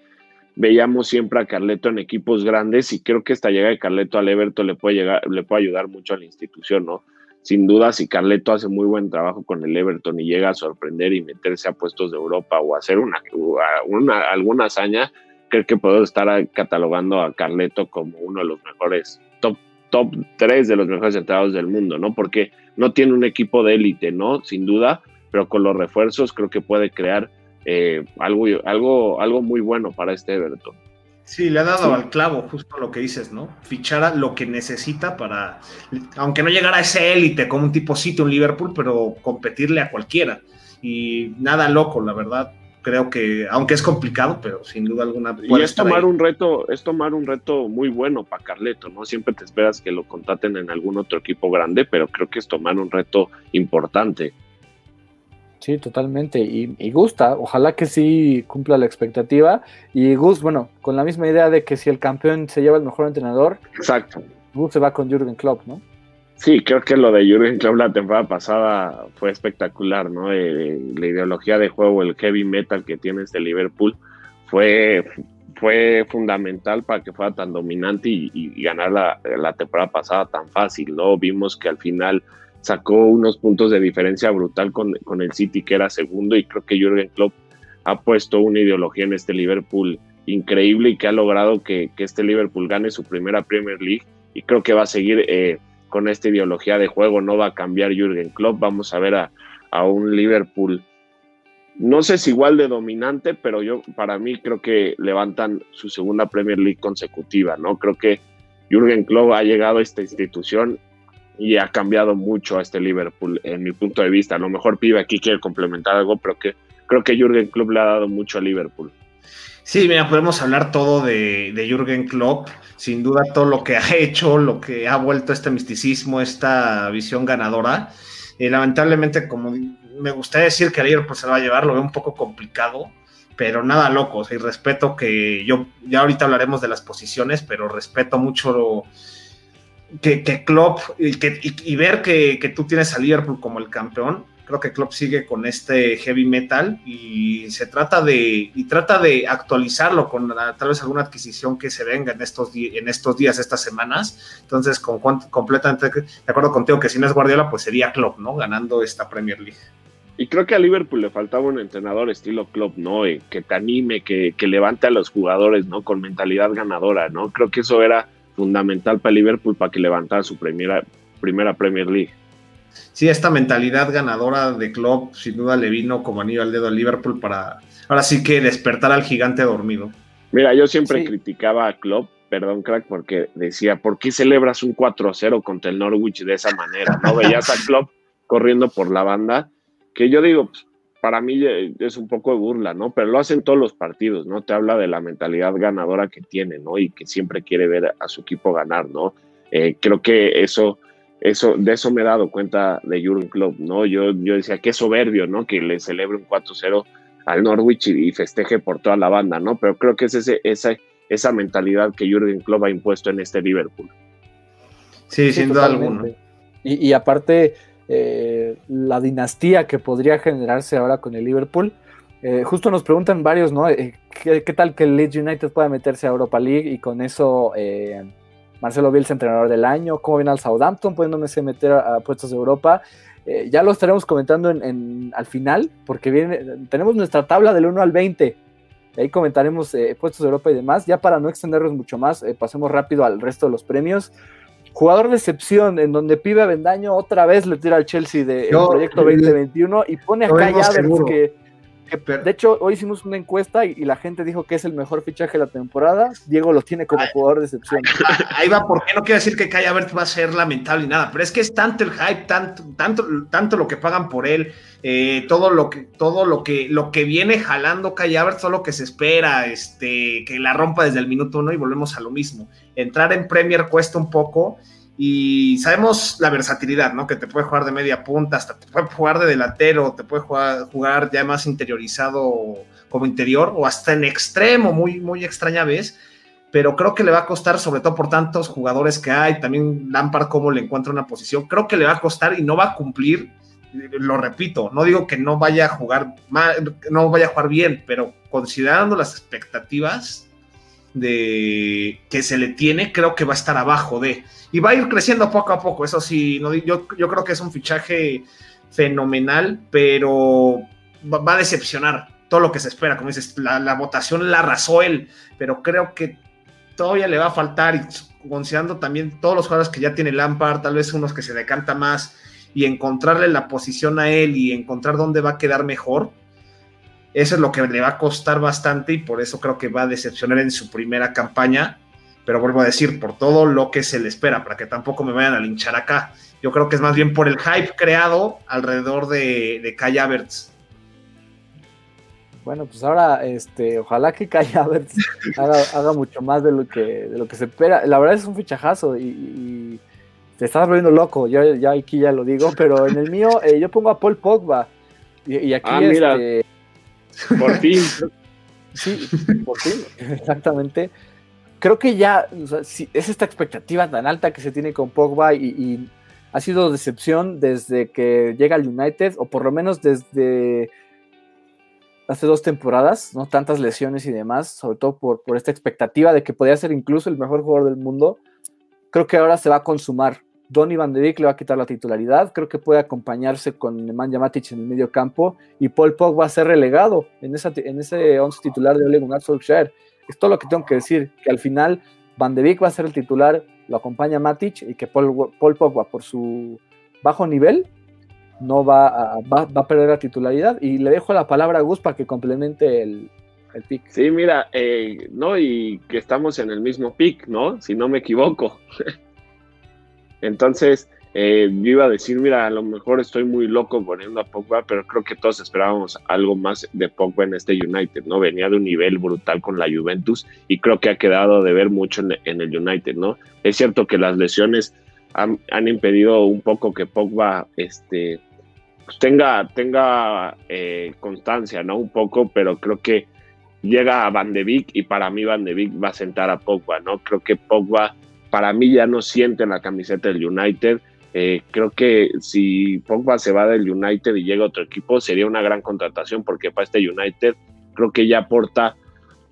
veíamos siempre a Carleto en equipos grandes y creo que esta llegada de Carleto al Everton le puede, llegar, le puede ayudar mucho a la institución, ¿no? Sin duda, si Carleto hace muy buen trabajo con el Everton y llega a sorprender y meterse a puestos de Europa o hacer una, una alguna hazaña, creo que puedo estar catalogando a Carleto como uno de los mejores, top, top 3 de los mejores entrenadores del mundo, ¿no? Porque no tiene un equipo de élite, ¿no? Sin duda, pero con los refuerzos creo que puede crear eh, algo, algo, algo muy bueno para este Everton. Sí, le ha dado al clavo justo lo que dices, ¿no? Fichara lo que necesita para, aunque no llegara a ese élite como un tipo City, un Liverpool, pero competirle a cualquiera. Y nada loco, la verdad. Creo que, aunque es complicado, pero sin duda alguna. Y es tomar un reto, es tomar un reto muy bueno para Carleto, ¿no? Siempre te esperas que lo contraten en algún otro equipo grande, pero creo que es tomar un reto importante. Sí, totalmente. Y, gusta, ojalá que sí cumpla la expectativa. Y Gus, bueno, con la misma idea de que si el campeón se lleva el mejor entrenador, exacto. Gus se va con Jürgen Klopp, ¿no? Sí, creo que lo de Jürgen Klopp la temporada pasada fue espectacular, ¿no? Eh, la ideología de juego, el heavy metal que tiene este Liverpool fue, fue fundamental para que fuera tan dominante y, y ganar la, la temporada pasada tan fácil, ¿no? Vimos que al final sacó unos puntos de diferencia brutal con, el City, que era segundo, y creo que Jürgen Klopp ha puesto una ideología en este Liverpool increíble y que ha logrado que, este Liverpool gane su primera Premier League y creo que va a seguir eh, con esta ideología de juego, no va a cambiar Jürgen Klopp, vamos a ver a, a, un Liverpool, no sé si igual de dominante, pero yo para mí creo que levantan su segunda Premier League consecutiva, ¿no? Creo que Jürgen Klopp ha llegado a esta institución y ha cambiado mucho a este Liverpool en mi punto de vista. A lo mejor Pibe aquí quiere complementar algo, pero que creo que Jürgen Klopp le ha dado mucho a Liverpool. Sí, mira, podemos hablar todo de, de Jürgen Klopp, sin duda todo lo que ha (laughs) hecho, lo que ha vuelto este misticismo, esta visión ganadora. Eh, lamentablemente, como me gustaría decir que pues, se va a llevar, lo veo un poco complicado, pero nada loco. y respeto que yo, ya ahorita hablaremos de las posiciones, pero respeto mucho lo, que, que Klopp y, ver que, tú tienes a Liverpool como el campeón, creo que Klopp sigue con este heavy metal y se trata de y trata de actualizarlo con tal vez alguna adquisición que se venga en estos en estos días, estas semanas. Entonces, con, completamente de acuerdo contigo que si no es Guardiola, pues sería Klopp, ¿no? Ganando esta Premier League. Y creo que a Liverpool le faltaba un entrenador estilo Klopp, ¿no? que te anime, que, que levante a los jugadores, ¿no? Con mentalidad ganadora, ¿no? Creo que eso era fundamental para Liverpool para que levantara su primera, primera Premier League. Sí, esta mentalidad ganadora de Klopp sin duda le vino como anillo al dedo al Liverpool para ahora sí que despertar al gigante dormido. Mira, yo siempre criticaba a Klopp, perdón crack, porque decía, ¿por qué celebras un 4-0 contra el Norwich de esa manera? ¿No veías a Klopp corriendo por la banda? Que yo digo, pues, para mí es un poco de burla, ¿no? Pero lo hacen todos los partidos, ¿no? Te habla de la mentalidad ganadora que tiene, ¿no? Y que siempre quiere ver a su equipo ganar, ¿no? Eh, creo que eso, eso, de eso me he dado cuenta de Jurgen Klopp, ¿no? Yo, yo decía, qué soberbio, ¿no? Que le celebre un 4-0 al Norwich y, festeje por toda la banda, ¿no? Pero creo que es ese, esa, esa mentalidad que Jurgen Klopp ha impuesto en este Liverpool. Sí, sin duda alguna. Y, y aparte eh, la dinastía que podría generarse ahora con el Liverpool. Eh, justo nos preguntan varios, ¿no? Eh, ¿qué, tal que el Leeds United pueda meterse a Europa League y con eso Marcelo Bielsa entrenador del año? ¿Cómo viene al Southampton pudiéndose meter a, puestos de Europa? ya lo estaremos comentando en, al final, porque tenemos nuestra tabla del 1 al 20. Ahí comentaremos puestos de Europa y demás. Ya para no extendernos mucho más, pasemos rápido al resto de los premios. Jugador de excepción, en donde Pibe Avendaño otra vez le tira al Chelsea de proyecto 2021 y pone a Kai que, de hecho hoy hicimos una encuesta y, la gente dijo que es el mejor fichaje de la temporada. Diego lo tiene como jugador de excepción. Ahí, va, porque no quiero decir que Kai Havertz va a ser lamentable y nada, pero es que es tanto el hype, tanto, tanto, tanto lo que pagan por él, eh, todo lo que, todo lo que, lo que viene jalando Kai Havertz, todo lo que se espera, este, que la rompa desde el minuto uno y volvemos a lo mismo entrar en Premier cuesta un poco y sabemos la versatilidad, ¿no? Que te puede jugar de media punta, hasta te puede jugar de delantero, te puede jugar, ya más interiorizado como interior o hasta en extremo, muy, muy extraña vez. Pero creo que le va a costar, sobre todo por tantos jugadores que hay, también Lampard cómo le encuentra una posición, creo que le va a costar y no va a cumplir, lo repito, no digo que no vaya a jugar mal, no vaya a jugar bien, pero considerando las expectativas, de que se le tiene, creo que va a estar abajo de. Y va a ir creciendo poco a poco, eso sí, no, yo, yo creo que es un fichaje fenomenal, pero va, a decepcionar todo lo que se espera. Como dices, la, votación la arrasó él, pero creo que todavía le va a faltar, y considerando también todos los jugadores que ya tiene Lampard, tal vez unos que se decanta más, y encontrarle la posición a él y encontrar dónde va a quedar mejor Eso es lo que le va a costar bastante y por eso creo que va a decepcionar en su primera campaña. Pero vuelvo a decir, por todo lo que se le espera, para que tampoco me vayan a linchar acá. Yo creo que es más bien por el hype creado alrededor de, de Kai Havertz. Bueno, pues ahora, este, ojalá que Kai Havertz haga, mucho más de lo que, de lo que se espera. La verdad es un fichajazo y, te estás volviendo loco. Yo ya aquí ya lo digo, pero en el mío eh, yo pongo a Paul Pogba y, aquí ah, mira. Este, por fin. Sí, por fin, exactamente. Creo que ya es esta expectativa tan alta que se tiene con Pogba y, ha sido decepción desde que llega al United, o por lo menos desde hace dos temporadas, ¿no? Tantas lesiones y demás, sobre todo por, por esta expectativa de que podía ser incluso el mejor jugador del mundo. Creo que ahora se va a consumar. Donny Van de Beek le va a quitar la titularidad, creo que puede acompañarse con Nemanja Matic en el medio campo y Paul Pogba va a ser relegado en, esa, en ese 11 titular de Ole Gunnar Solskjaer. Es todo lo que tengo que decir, que al final Van de Beek va a ser el titular, lo acompaña Matic y que Paul, Paul Pogba por su bajo nivel no va a, va, a perder la titularidad y le dejo la palabra a Gus para que complemente el, el pick. Sí, mira, eh, no, y que estamos en el mismo pick, ¿no? Si no me equivoco. (laughs) Entonces, eh, yo iba a decir, mira, a lo mejor estoy muy loco poniendo a Pogba, pero creo que todos esperábamos algo más de Pogba en este United, ¿no? Venía de un nivel brutal con la Juventus y creo que ha quedado de ver mucho en, el United, ¿no? Es cierto que las lesiones han, impedido un poco que Pogba este, pues tenga, tenga eh, constancia, ¿no? Un poco, pero creo que llega a Van de Beek y para mí Van de Beek va a sentar a Pogba, ¿no? Creo que Pogba para mí ya no siente la camiseta del United. Eh, creo que si Pogba se va del United y llega a otro equipo, sería una gran contratación porque para este United creo que ya aporta,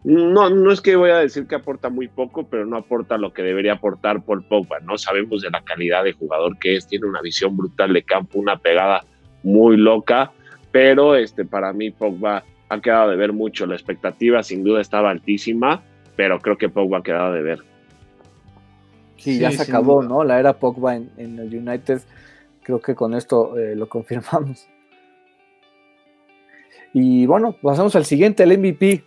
no, no es que voy a decir que aporta muy poco, pero no aporta lo que debería aportar por Pogba, ¿no? Sabemos de la calidad de jugador que es, tiene una visión brutal de campo, una pegada muy loca, pero este, para mí Pogba ha quedado de ver mucho, la expectativa sin duda estaba altísima, pero creo que Pogba ha quedado de ver. Sí, ya se acabó, ¿no? La era Pogba en, el United. Creo que con esto eh, lo (laughs) confirmamos. Y bueno, pasamos al siguiente, el MVP.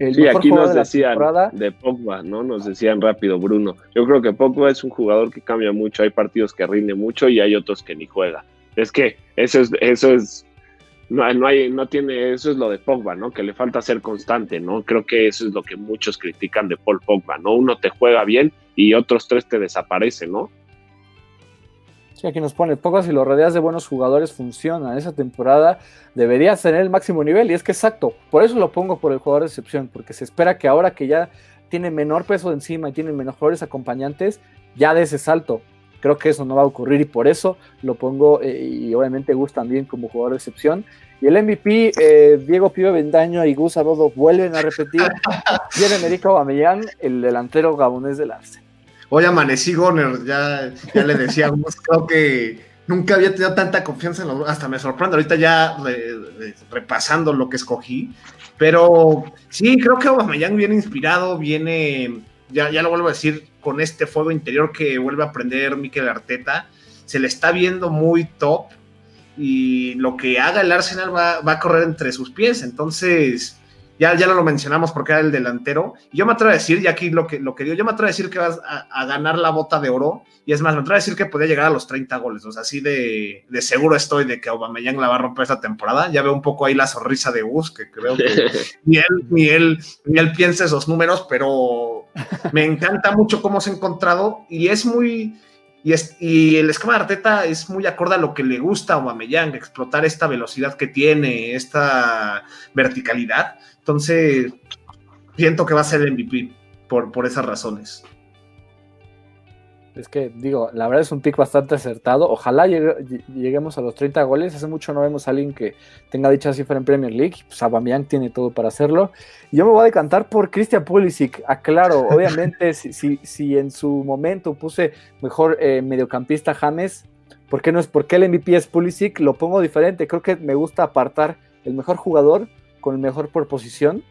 El sí, aquí nos decían de Pogba, ¿no? Nos decían rápido, Bruno. Yo creo que Pogba es un jugador que cambia mucho. Hay partidos que rinde mucho y hay otros que ni juega. Es que eso es, eso es no, hay, no tiene, eso es lo de Pogba, ¿no? Que le falta ser constante, ¿no? Creo que eso es lo que muchos critican de Paul Pogba, ¿no? Uno te juega bien y otros tres te desaparecen, ¿no? Sí, aquí nos pone, Pogba si lo rodeas de buenos jugadores funciona. Esa temporada debería tener el máximo nivel y es que exacto, por eso lo pongo por el jugador de excepción, porque se espera que ahora que ya tiene menor peso encima y tiene mejores acompañantes, ya de ese salto. Creo que eso no va a ocurrir y por eso lo pongo eh, y obviamente Gus también como jugador de excepción. Y el MVP, eh, Diego Pío Bendaño y Gus Arodo vuelven a repetir. (laughs) Viene América Aubameyang, el delantero gabonés del Arce. Hoy amanecí Goner, ya, ya le decía Gus, creo que nunca había tenido tanta confianza en los hasta me sorprende ahorita ya repasando lo que escogí, pero sí, creo que Aubameyang viene inspirado, viene, ya, ya lo vuelvo a decir, con este fuego interior que vuelve a aprender Mikel Arteta. Se le está viendo muy top y lo que haga el Arsenal va, va a correr entre sus pies. Entonces, ya, ya no lo mencionamos porque era el delantero. Y yo me atrevo a decir, y aquí lo que, lo que digo, yo me atrevo a decir que vas a, ganar la bota de oro. Y es más, me atrevo a decir que podría llegar a los 30 goles. O sea, así de, de seguro estoy de que Aubameyang la va a romper esta temporada. Ya veo un poco ahí la sonrisa de Gus, que creo que (laughs) ni él, ni él, ni él piensa esos números, pero me encanta mucho cómo se ha encontrado. Y es muy... Y, es, y, el esquema de Arteta es muy acorde a lo que le gusta a Aubameyang, explotar esta velocidad que tiene, esta verticalidad. Entonces, siento que va a ser el MVP por, por esas razones. Es que, digo, la verdad es un pick bastante acertado. Ojalá lleguemos a los 30 goles. Hace mucho no vemos a alguien que tenga dicha cifra en Premier League. Pues Aubameyang tiene todo para hacerlo. Y yo me voy a decantar por Christian Pulisic. Aclaro, (laughs) obviamente, si, si, si, en su momento puse mejor eh, mediocampista James, ¿por qué no es? porque el MVP es Pulisic? Lo pongo diferente. Creo que me gusta apartar el mejor jugador con el mejor por posición.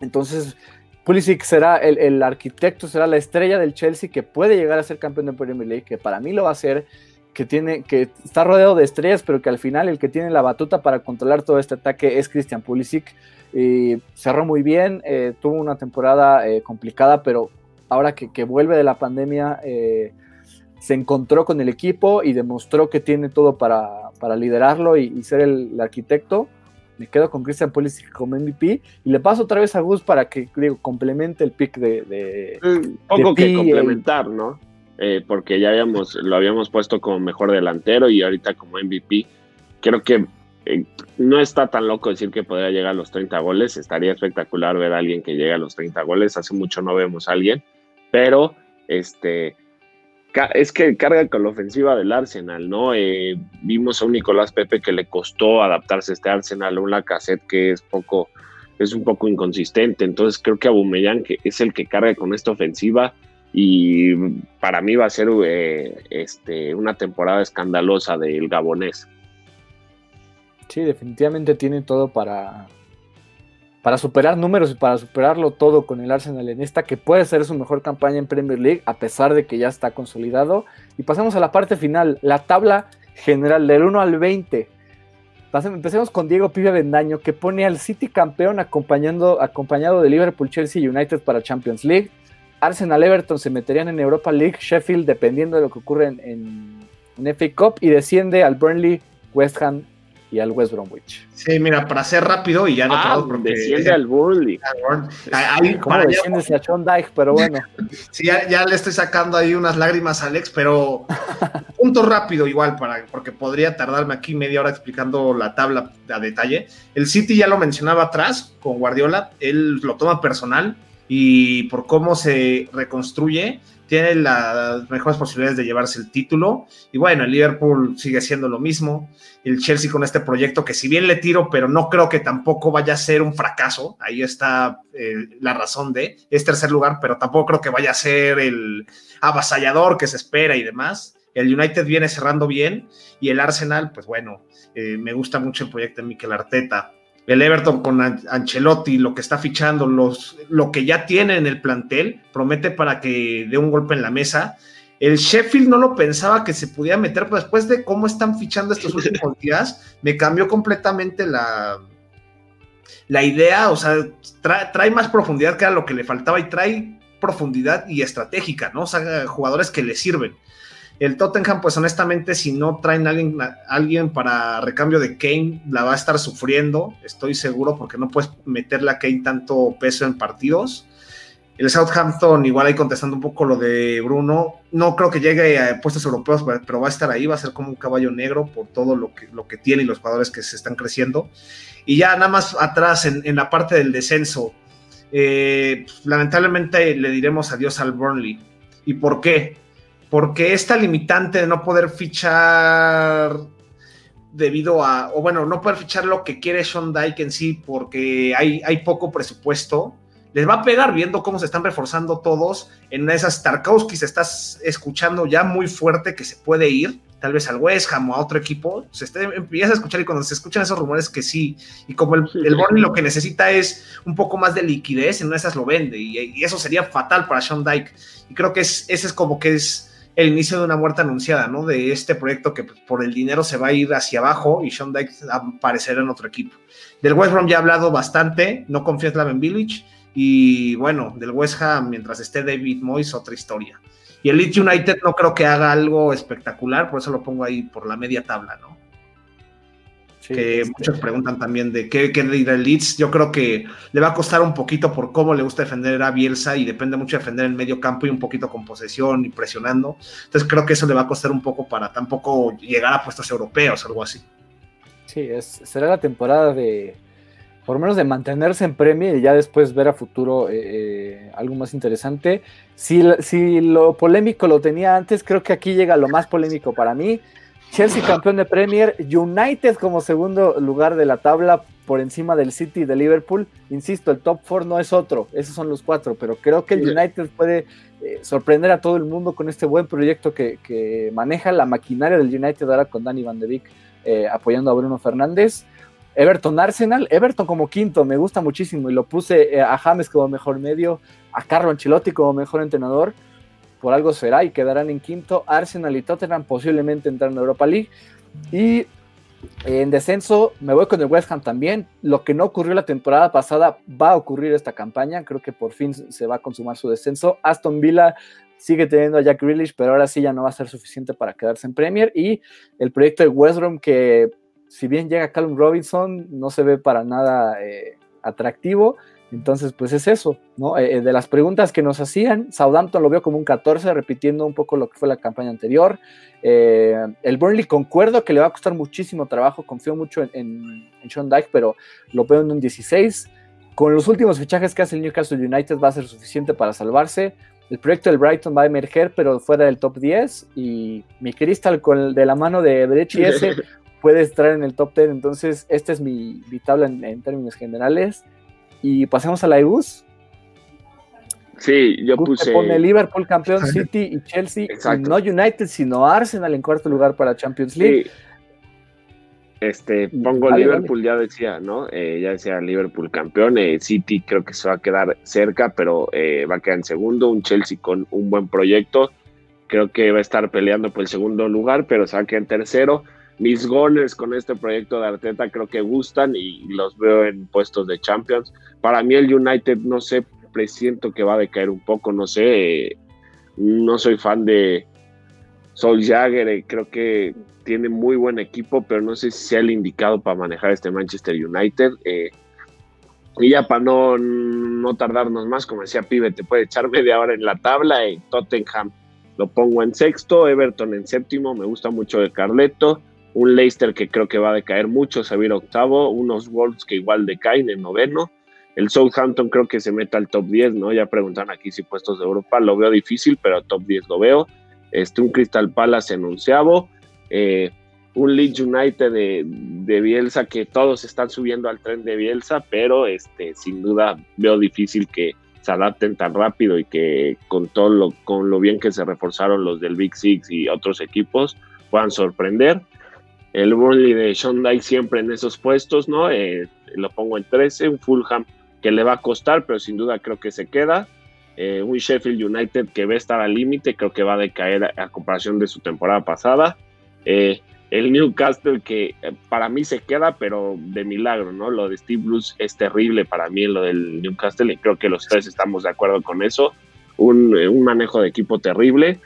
Entonces, Pulisic será el, arquitecto, será la estrella del Chelsea que puede llegar a ser campeón de Premier League, que para mí lo va a ser. que tiene, que está rodeado de estrellas, pero que al final el que tiene la batuta para controlar todo este ataque es Christian Pulisic. Y cerró muy bien, eh, tuvo una temporada eh, complicada, pero ahora que, vuelve de la pandemia, eh, se encontró con el equipo y demostró que tiene todo para, liderarlo y, ser el, arquitecto. Me quedo con Christian Pulisic como MVP y le paso otra vez a Gus para que digo, complemente el pick de. de poco que complementar, ¿no? Eh, porque ya habíamos, lo habíamos puesto como mejor delantero y ahorita como MVP. Creo que eh, no está tan loco decir que podría llegar a los 30 goles. Estaría espectacular ver a alguien que llegue a los 30 goles. Hace mucho no vemos a alguien, pero este es que carga con la ofensiva del Arsenal, ¿no? Eh, vimos a un Nicolás Pepe que le costó adaptarse a este Arsenal, un Lacazette que es poco, es un poco inconsistente. Entonces creo que Aubameyang que es el que carga con esta ofensiva y para mí va a ser eh, este, una temporada escandalosa del gabonés. Sí, definitivamente tiene todo para, para superar números y para superarlo todo con el Arsenal en esta, que puede ser su mejor campaña en Premier League, a pesar de que ya está consolidado. Y pasamos a la parte final, la tabla general del 1 al 20. Empecemos con Diego Pibe Bendaño, que pone al City campeón acompañando, acompañado de Liverpool, Chelsea y United para Champions League. Arsenal, Everton se meterían en Europa League, Sheffield dependiendo de lo que ocurre en, en, FA Cup y desciende al Burnley, West Ham y al West Bromwich. Sí, mira, para ser rápido y ya no ah, porque desciende al Burnley. (laughs) Ahí, ¿Cómo desciende a Sean Dyke? Pero bueno. (laughs) sí, ya, le estoy sacando ahí unas lágrimas a Alex, pero (laughs) punto rápido igual, para, porque podría tardarme aquí media hora explicando la tabla a detalle. El City ya lo mencionaba atrás con Guardiola, él lo toma personal y por cómo se reconstruye, tiene las mejores posibilidades de llevarse el título. Y bueno, el Liverpool sigue siendo lo mismo. El Chelsea con este proyecto que si bien le tiro, pero no creo que tampoco vaya a ser un fracaso. Ahí está eh, la razón de. Es tercer lugar, pero tampoco creo que vaya a ser el avasallador que se espera y demás. El United viene cerrando bien y el Arsenal, pues bueno, eh, me gusta mucho el proyecto de Mikel Arteta el Everton con Ancelotti, lo que está fichando, los, lo que ya tiene en el plantel, promete para que dé un golpe en la mesa. El Sheffield no lo pensaba que se pudiera meter, pero después de cómo están fichando estos (laughs) últimos días, me cambió completamente la, la idea. O sea, trae, más profundidad que era lo que le faltaba y trae profundidad y estratégica, ¿no? O sea, jugadores que le sirven. El Tottenham, pues honestamente, si no traen a alguien, alguien para recambio de Kane, la va a estar sufriendo, estoy seguro, porque no puedes meterle a Kane tanto peso en partidos. El Southampton, igual ahí contestando un poco lo de Bruno, no creo que llegue a puestos europeos, pero va a estar ahí, va a ser como un caballo negro por todo lo que, lo que tiene y los jugadores que se están creciendo. Y ya nada más atrás, en, la parte del descenso, eh, lamentablemente le diremos adiós al Burnley. ¿Y por qué? Porque esta limitante de no poder fichar debido a, o bueno, no poder fichar lo que quiere Sean Dyke en sí, porque hay, hay poco presupuesto, les va a pegar viendo cómo se están reforzando todos. En esas Tarkowski se estás escuchando ya muy fuerte que se puede ir, tal vez al West Ham o a otro equipo. Se empieza a escuchar y cuando se escuchan esos rumores que sí, y como el, el lo que necesita es un poco más de liquidez, en esas lo vende, y, eso sería fatal para Sean Dyke. Y creo que es, ese es como que es el inicio de una muerte anunciada, ¿no? De este proyecto que pues, por el dinero se va a ir hacia abajo y Sean Dyke aparecerá en otro equipo. Del West Brom ya he hablado bastante, no confío en Slaven Village y bueno, del West Ham mientras esté David Moyes otra historia. Y el Leeds United no creo que haga algo espectacular, por eso lo pongo ahí por la media tabla, ¿no? Que este muchos preguntan también de qué, qué dirá el Leeds. Yo creo que le va a costar un poquito por cómo le gusta defender a Bielsa y depende mucho de defender en medio campo y un poquito con posesión y presionando. Entonces creo que eso le va a costar un poco para tampoco llegar a puestos europeos o algo así. Sí, es, será la temporada de, por lo menos de mantenerse en Premier y ya después ver a futuro eh, eh, algo más interesante. Si, si lo polémico lo tenía antes, creo que aquí llega lo más polémico para mí Chelsea campeón de Premier, United como segundo lugar de la tabla por encima del City y de Liverpool. Insisto, el top four no es otro, esos son los cuatro, pero creo que el United puede eh, sorprender a todo el mundo con este buen proyecto que, maneja la maquinaria del United ahora con Danny Van de Beek eh, apoyando a Bruno Fernández. Everton Arsenal, Everton como quinto, me gusta muchísimo y lo puse eh, a James como mejor medio, a Carlo Ancelotti como mejor entrenador por algo será y quedarán en quinto. Arsenal y Tottenham posiblemente entrar en Europa League. Y en descenso, me voy con el West Ham también. Lo que no ocurrió la temporada pasada va a ocurrir esta campaña. Creo que por fin se va a consumar su descenso. Aston Villa sigue teniendo a Jack Grealish, pero ahora sí ya no va a ser suficiente para quedarse en Premier. Y el proyecto de West Brom, que si bien llega Callum Robinson, no se ve para nada eh, atractivo. Entonces, pues es eso, ¿no? Eh, de las preguntas que nos hacían, Southampton lo veo como un 14, repitiendo un poco lo que fue la campaña anterior. Eh, el Burnley concuerdo que le va a costar muchísimo trabajo, confío mucho en, en, Sean Dyke, pero lo veo en un 16. Con los últimos fichajes que hace el Newcastle United va a ser suficiente para salvarse. El proyecto del Brighton va a emerger, pero fuera del top 10. Y mi Crystal con de la mano de Brecht y ese (laughs) puede estar en el top 10. Entonces, esta es mi, tabla en, términos generales. Y pasemos a la EUS. Sí, yo puse. Pone Liverpool campeón, City y Chelsea. no United, sino Arsenal en cuarto lugar para Champions League. Este, pongo Liverpool, ya decía, ¿no? Eh, ya decía Liverpool campeón. Eh, City creo que se va a quedar cerca, pero eh, va a quedar en segundo. Un Chelsea con un buen proyecto. Creo que va a estar peleando por el segundo lugar, pero se va a quedar en tercero. Mis goles con este proyecto de Arteta creo que gustan y los veo en puestos de Champions. Para mí el United, no sé, presiento que va a decaer un poco, no sé, no soy fan de Sol Jagger, eh, creo que tiene muy buen equipo, pero no sé si sea el indicado para manejar este Manchester United. Eh, y ya para no, no tardarnos más, como decía Pibe, te puede echar (laughs) media hora en la tabla. y Tottenham lo pongo en sexto, Everton en séptimo, me gusta mucho el Carleto. Un Leicester que creo que va a decaer mucho, se octavo. Unos Wolves que igual decaen en noveno. El Southampton creo que se mete al top 10, ¿no? Ya preguntan aquí si puestos de Europa, lo veo difícil, pero top 10 lo veo. Este, un Crystal Palace en eh, un Leeds United de, Bielsa que todos están subiendo al tren de Bielsa, pero este, sin duda veo difícil que se adapten tan rápido y que con todo lo, con lo bien que se reforzaron los del Big Six y otros equipos puedan sorprender. El Burnley de Sean Dyke siempre en esos puestos, ¿no? Eh, lo pongo en 13, un Fulham que le va a costar, pero sin duda creo que se queda. Eh, un Sheffield United que va a estar al límite, creo que va a decaer a, comparación de su temporada pasada. Eh, el Newcastle que eh, para mí se queda, pero de milagro, ¿no? Lo de Steve Bruce es terrible para mí, lo del Newcastle, y creo que los tres estamos de acuerdo con eso. Un, manejo de equipo terrible.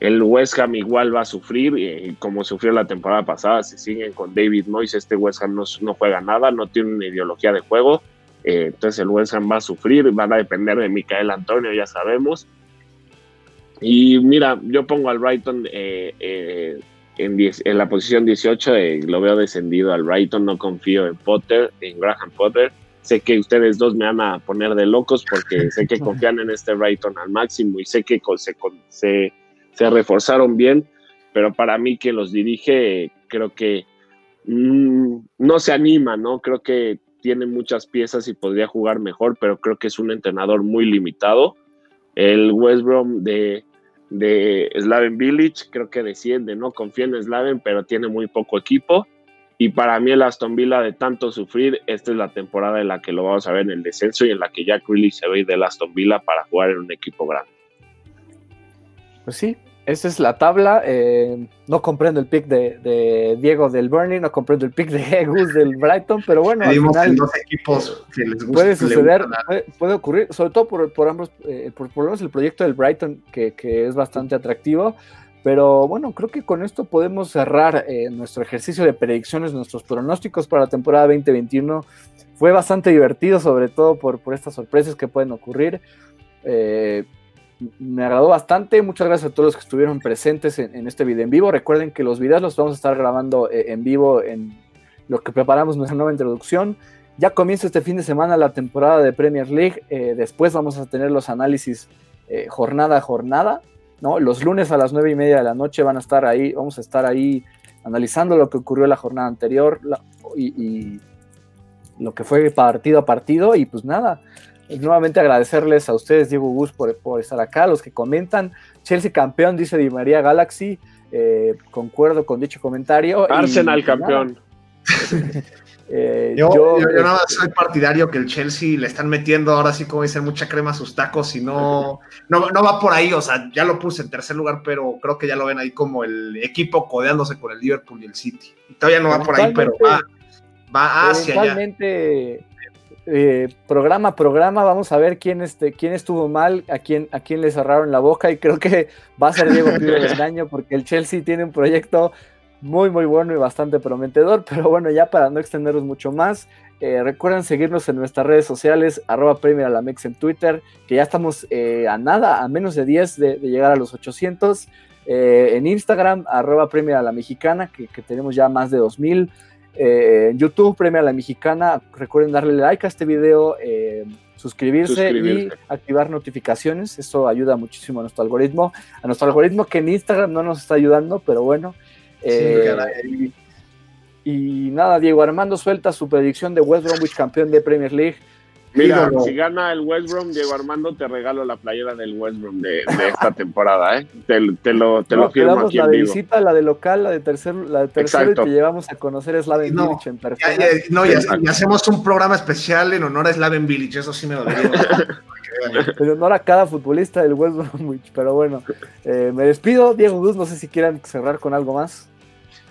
El West Ham igual va a sufrir, como sufrió la temporada pasada, si siguen con David Moyes, este West Ham no, no juega nada, no tiene una ideología de juego eh, entonces el West Ham va a sufrir, van a depender de Micael Antonio, ya sabemos. Y mira, yo pongo al Brighton eh, eh, en, en, la posición 18, lo veo descendido al Brighton, no confío en Potter, en Graham Potter. Sé que ustedes dos me van a poner de locos porque sé que confían en este Brighton al máximo y sé que se, se, se reforzaron bien, pero para mí que los dirige creo que mm, no se anima, ¿no? Creo que tiene muchas piezas y podría jugar mejor, pero creo que es un entrenador muy limitado. El West Brom de, Slaven Village creo que desciende, no confía en Slaven, pero tiene muy poco equipo. Y para mí el Aston Villa de tanto sufrir, esta es la temporada en la que lo vamos a ver en el descenso y en la que Jack Grealish se va a ir del Aston Villa para jugar en un equipo grande. Pues sí, esa es la tabla. Eh, no comprendo el pick de, Diego del Burnley, no comprendo el pick de (laughs) Gus del Brighton, pero bueno. Al final, dos equipos que les gusta, puede suceder, puede, ocurrir, sobre todo por, por ambos, eh, por, lo menos el proyecto del Brighton, que, es bastante atractivo. Pero bueno, creo que con esto podemos cerrar eh, nuestro ejercicio de predicciones, nuestros pronósticos para la temporada 2021. Fue bastante divertido, sobre todo por, por estas sorpresas que pueden ocurrir. Eh, me agradó bastante. Muchas gracias a todos los que estuvieron presentes en, este video en vivo. Recuerden que los videos los vamos a estar grabando eh, en vivo en lo que preparamos nuestra nueva introducción. Ya comienza este fin de semana la temporada de Premier League. Eh, después vamos a tener los análisis eh, jornada a jornada. ¿no? Los lunes a las nueve y media de la noche van a estar ahí. Vamos a estar ahí analizando lo que ocurrió la jornada anterior y, y lo que fue partido a partido. Y pues nada, nuevamente agradecerles a ustedes, Diego Gus, por, estar acá, los que comentan. Chelsea campeón, dice Di María Galaxy. Eh, concuerdo con dicho comentario. Arsenal campeón. (laughs) Eh, yo, yo, nada más soy partidario que el Chelsea le están metiendo ahora sí, como dicen, mucha crema a sus tacos y no, no, no, va por ahí. O sea, ya lo puse en tercer lugar, pero creo que ya lo ven ahí como el equipo codeándose con el Liverpool y el City. Y todavía no va por ahí, pero va, va hacia allá. Eh, programa a programa, vamos a ver quién, este, quién estuvo mal, a quién, a quién le cerraron la boca, y creo que va a ser Diego Pío del año, porque el Chelsea tiene un proyecto muy, muy bueno y bastante prometedor. Pero bueno, ya para no extendernos mucho más, eh, recuerden seguirnos en nuestras redes sociales, arroba Premier Alamex en Twitter, que ya estamos eh, a nada, a menos de 10 de, llegar a los 800. Eh, en Instagram, arroba Premier a la Mexicana, que, tenemos ya más de 2000. En YouTube, Premier a la Mexicana. Recuerden darle like a este video, suscribirse, y activar notificaciones. Eso ayuda muchísimo a nuestro algoritmo. A nuestro algoritmo que en Instagram no nos está ayudando, pero bueno, eh, y, nada, Diego Armando suelta su predicción de West Bromwich campeón de Premier League. Mira, si gana el West Brom, Diego Armando, te regalo la playera del West Brom de, esta (laughs) temporada, ¿eh? Te, lo, te lo firmo aquí la de visita, la de local, la de tercero, la de tercero y te llevamos a conocer Slaven Village en persona. no, y hacemos un programa especial en honor a Slaven Village, eso sí me lo diría. (laughs) en honor a cada futbolista del West Bromwich, pero bueno, eh, me despido, Diego Gus, no sé si quieran cerrar con algo más.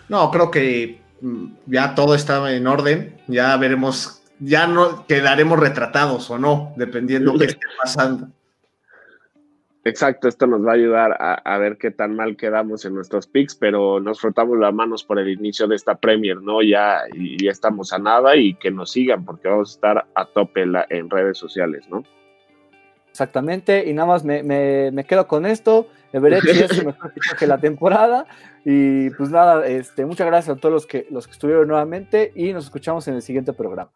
No, creo que mm, ya todo está en orden. Ya veremos, ya no quedaremos retratados o no, dependiendo qué esté pasando. Exacto, esto nos va a ayudar a, ver qué tan mal quedamos en nuestros picks, pero nos frotamos las manos por el inicio de esta Premier, ¿no? Ya, y ya estamos a nada y que nos sigan porque vamos a estar a tope en redes sociales, ¿no? Exactamente, y nada más me, quedo con esto. Everett sí es mejor (laughs) que la temporada. Y pues nada, este, muchas gracias a todos los que, los que estuvieron nuevamente y nos escuchamos en el siguiente programa.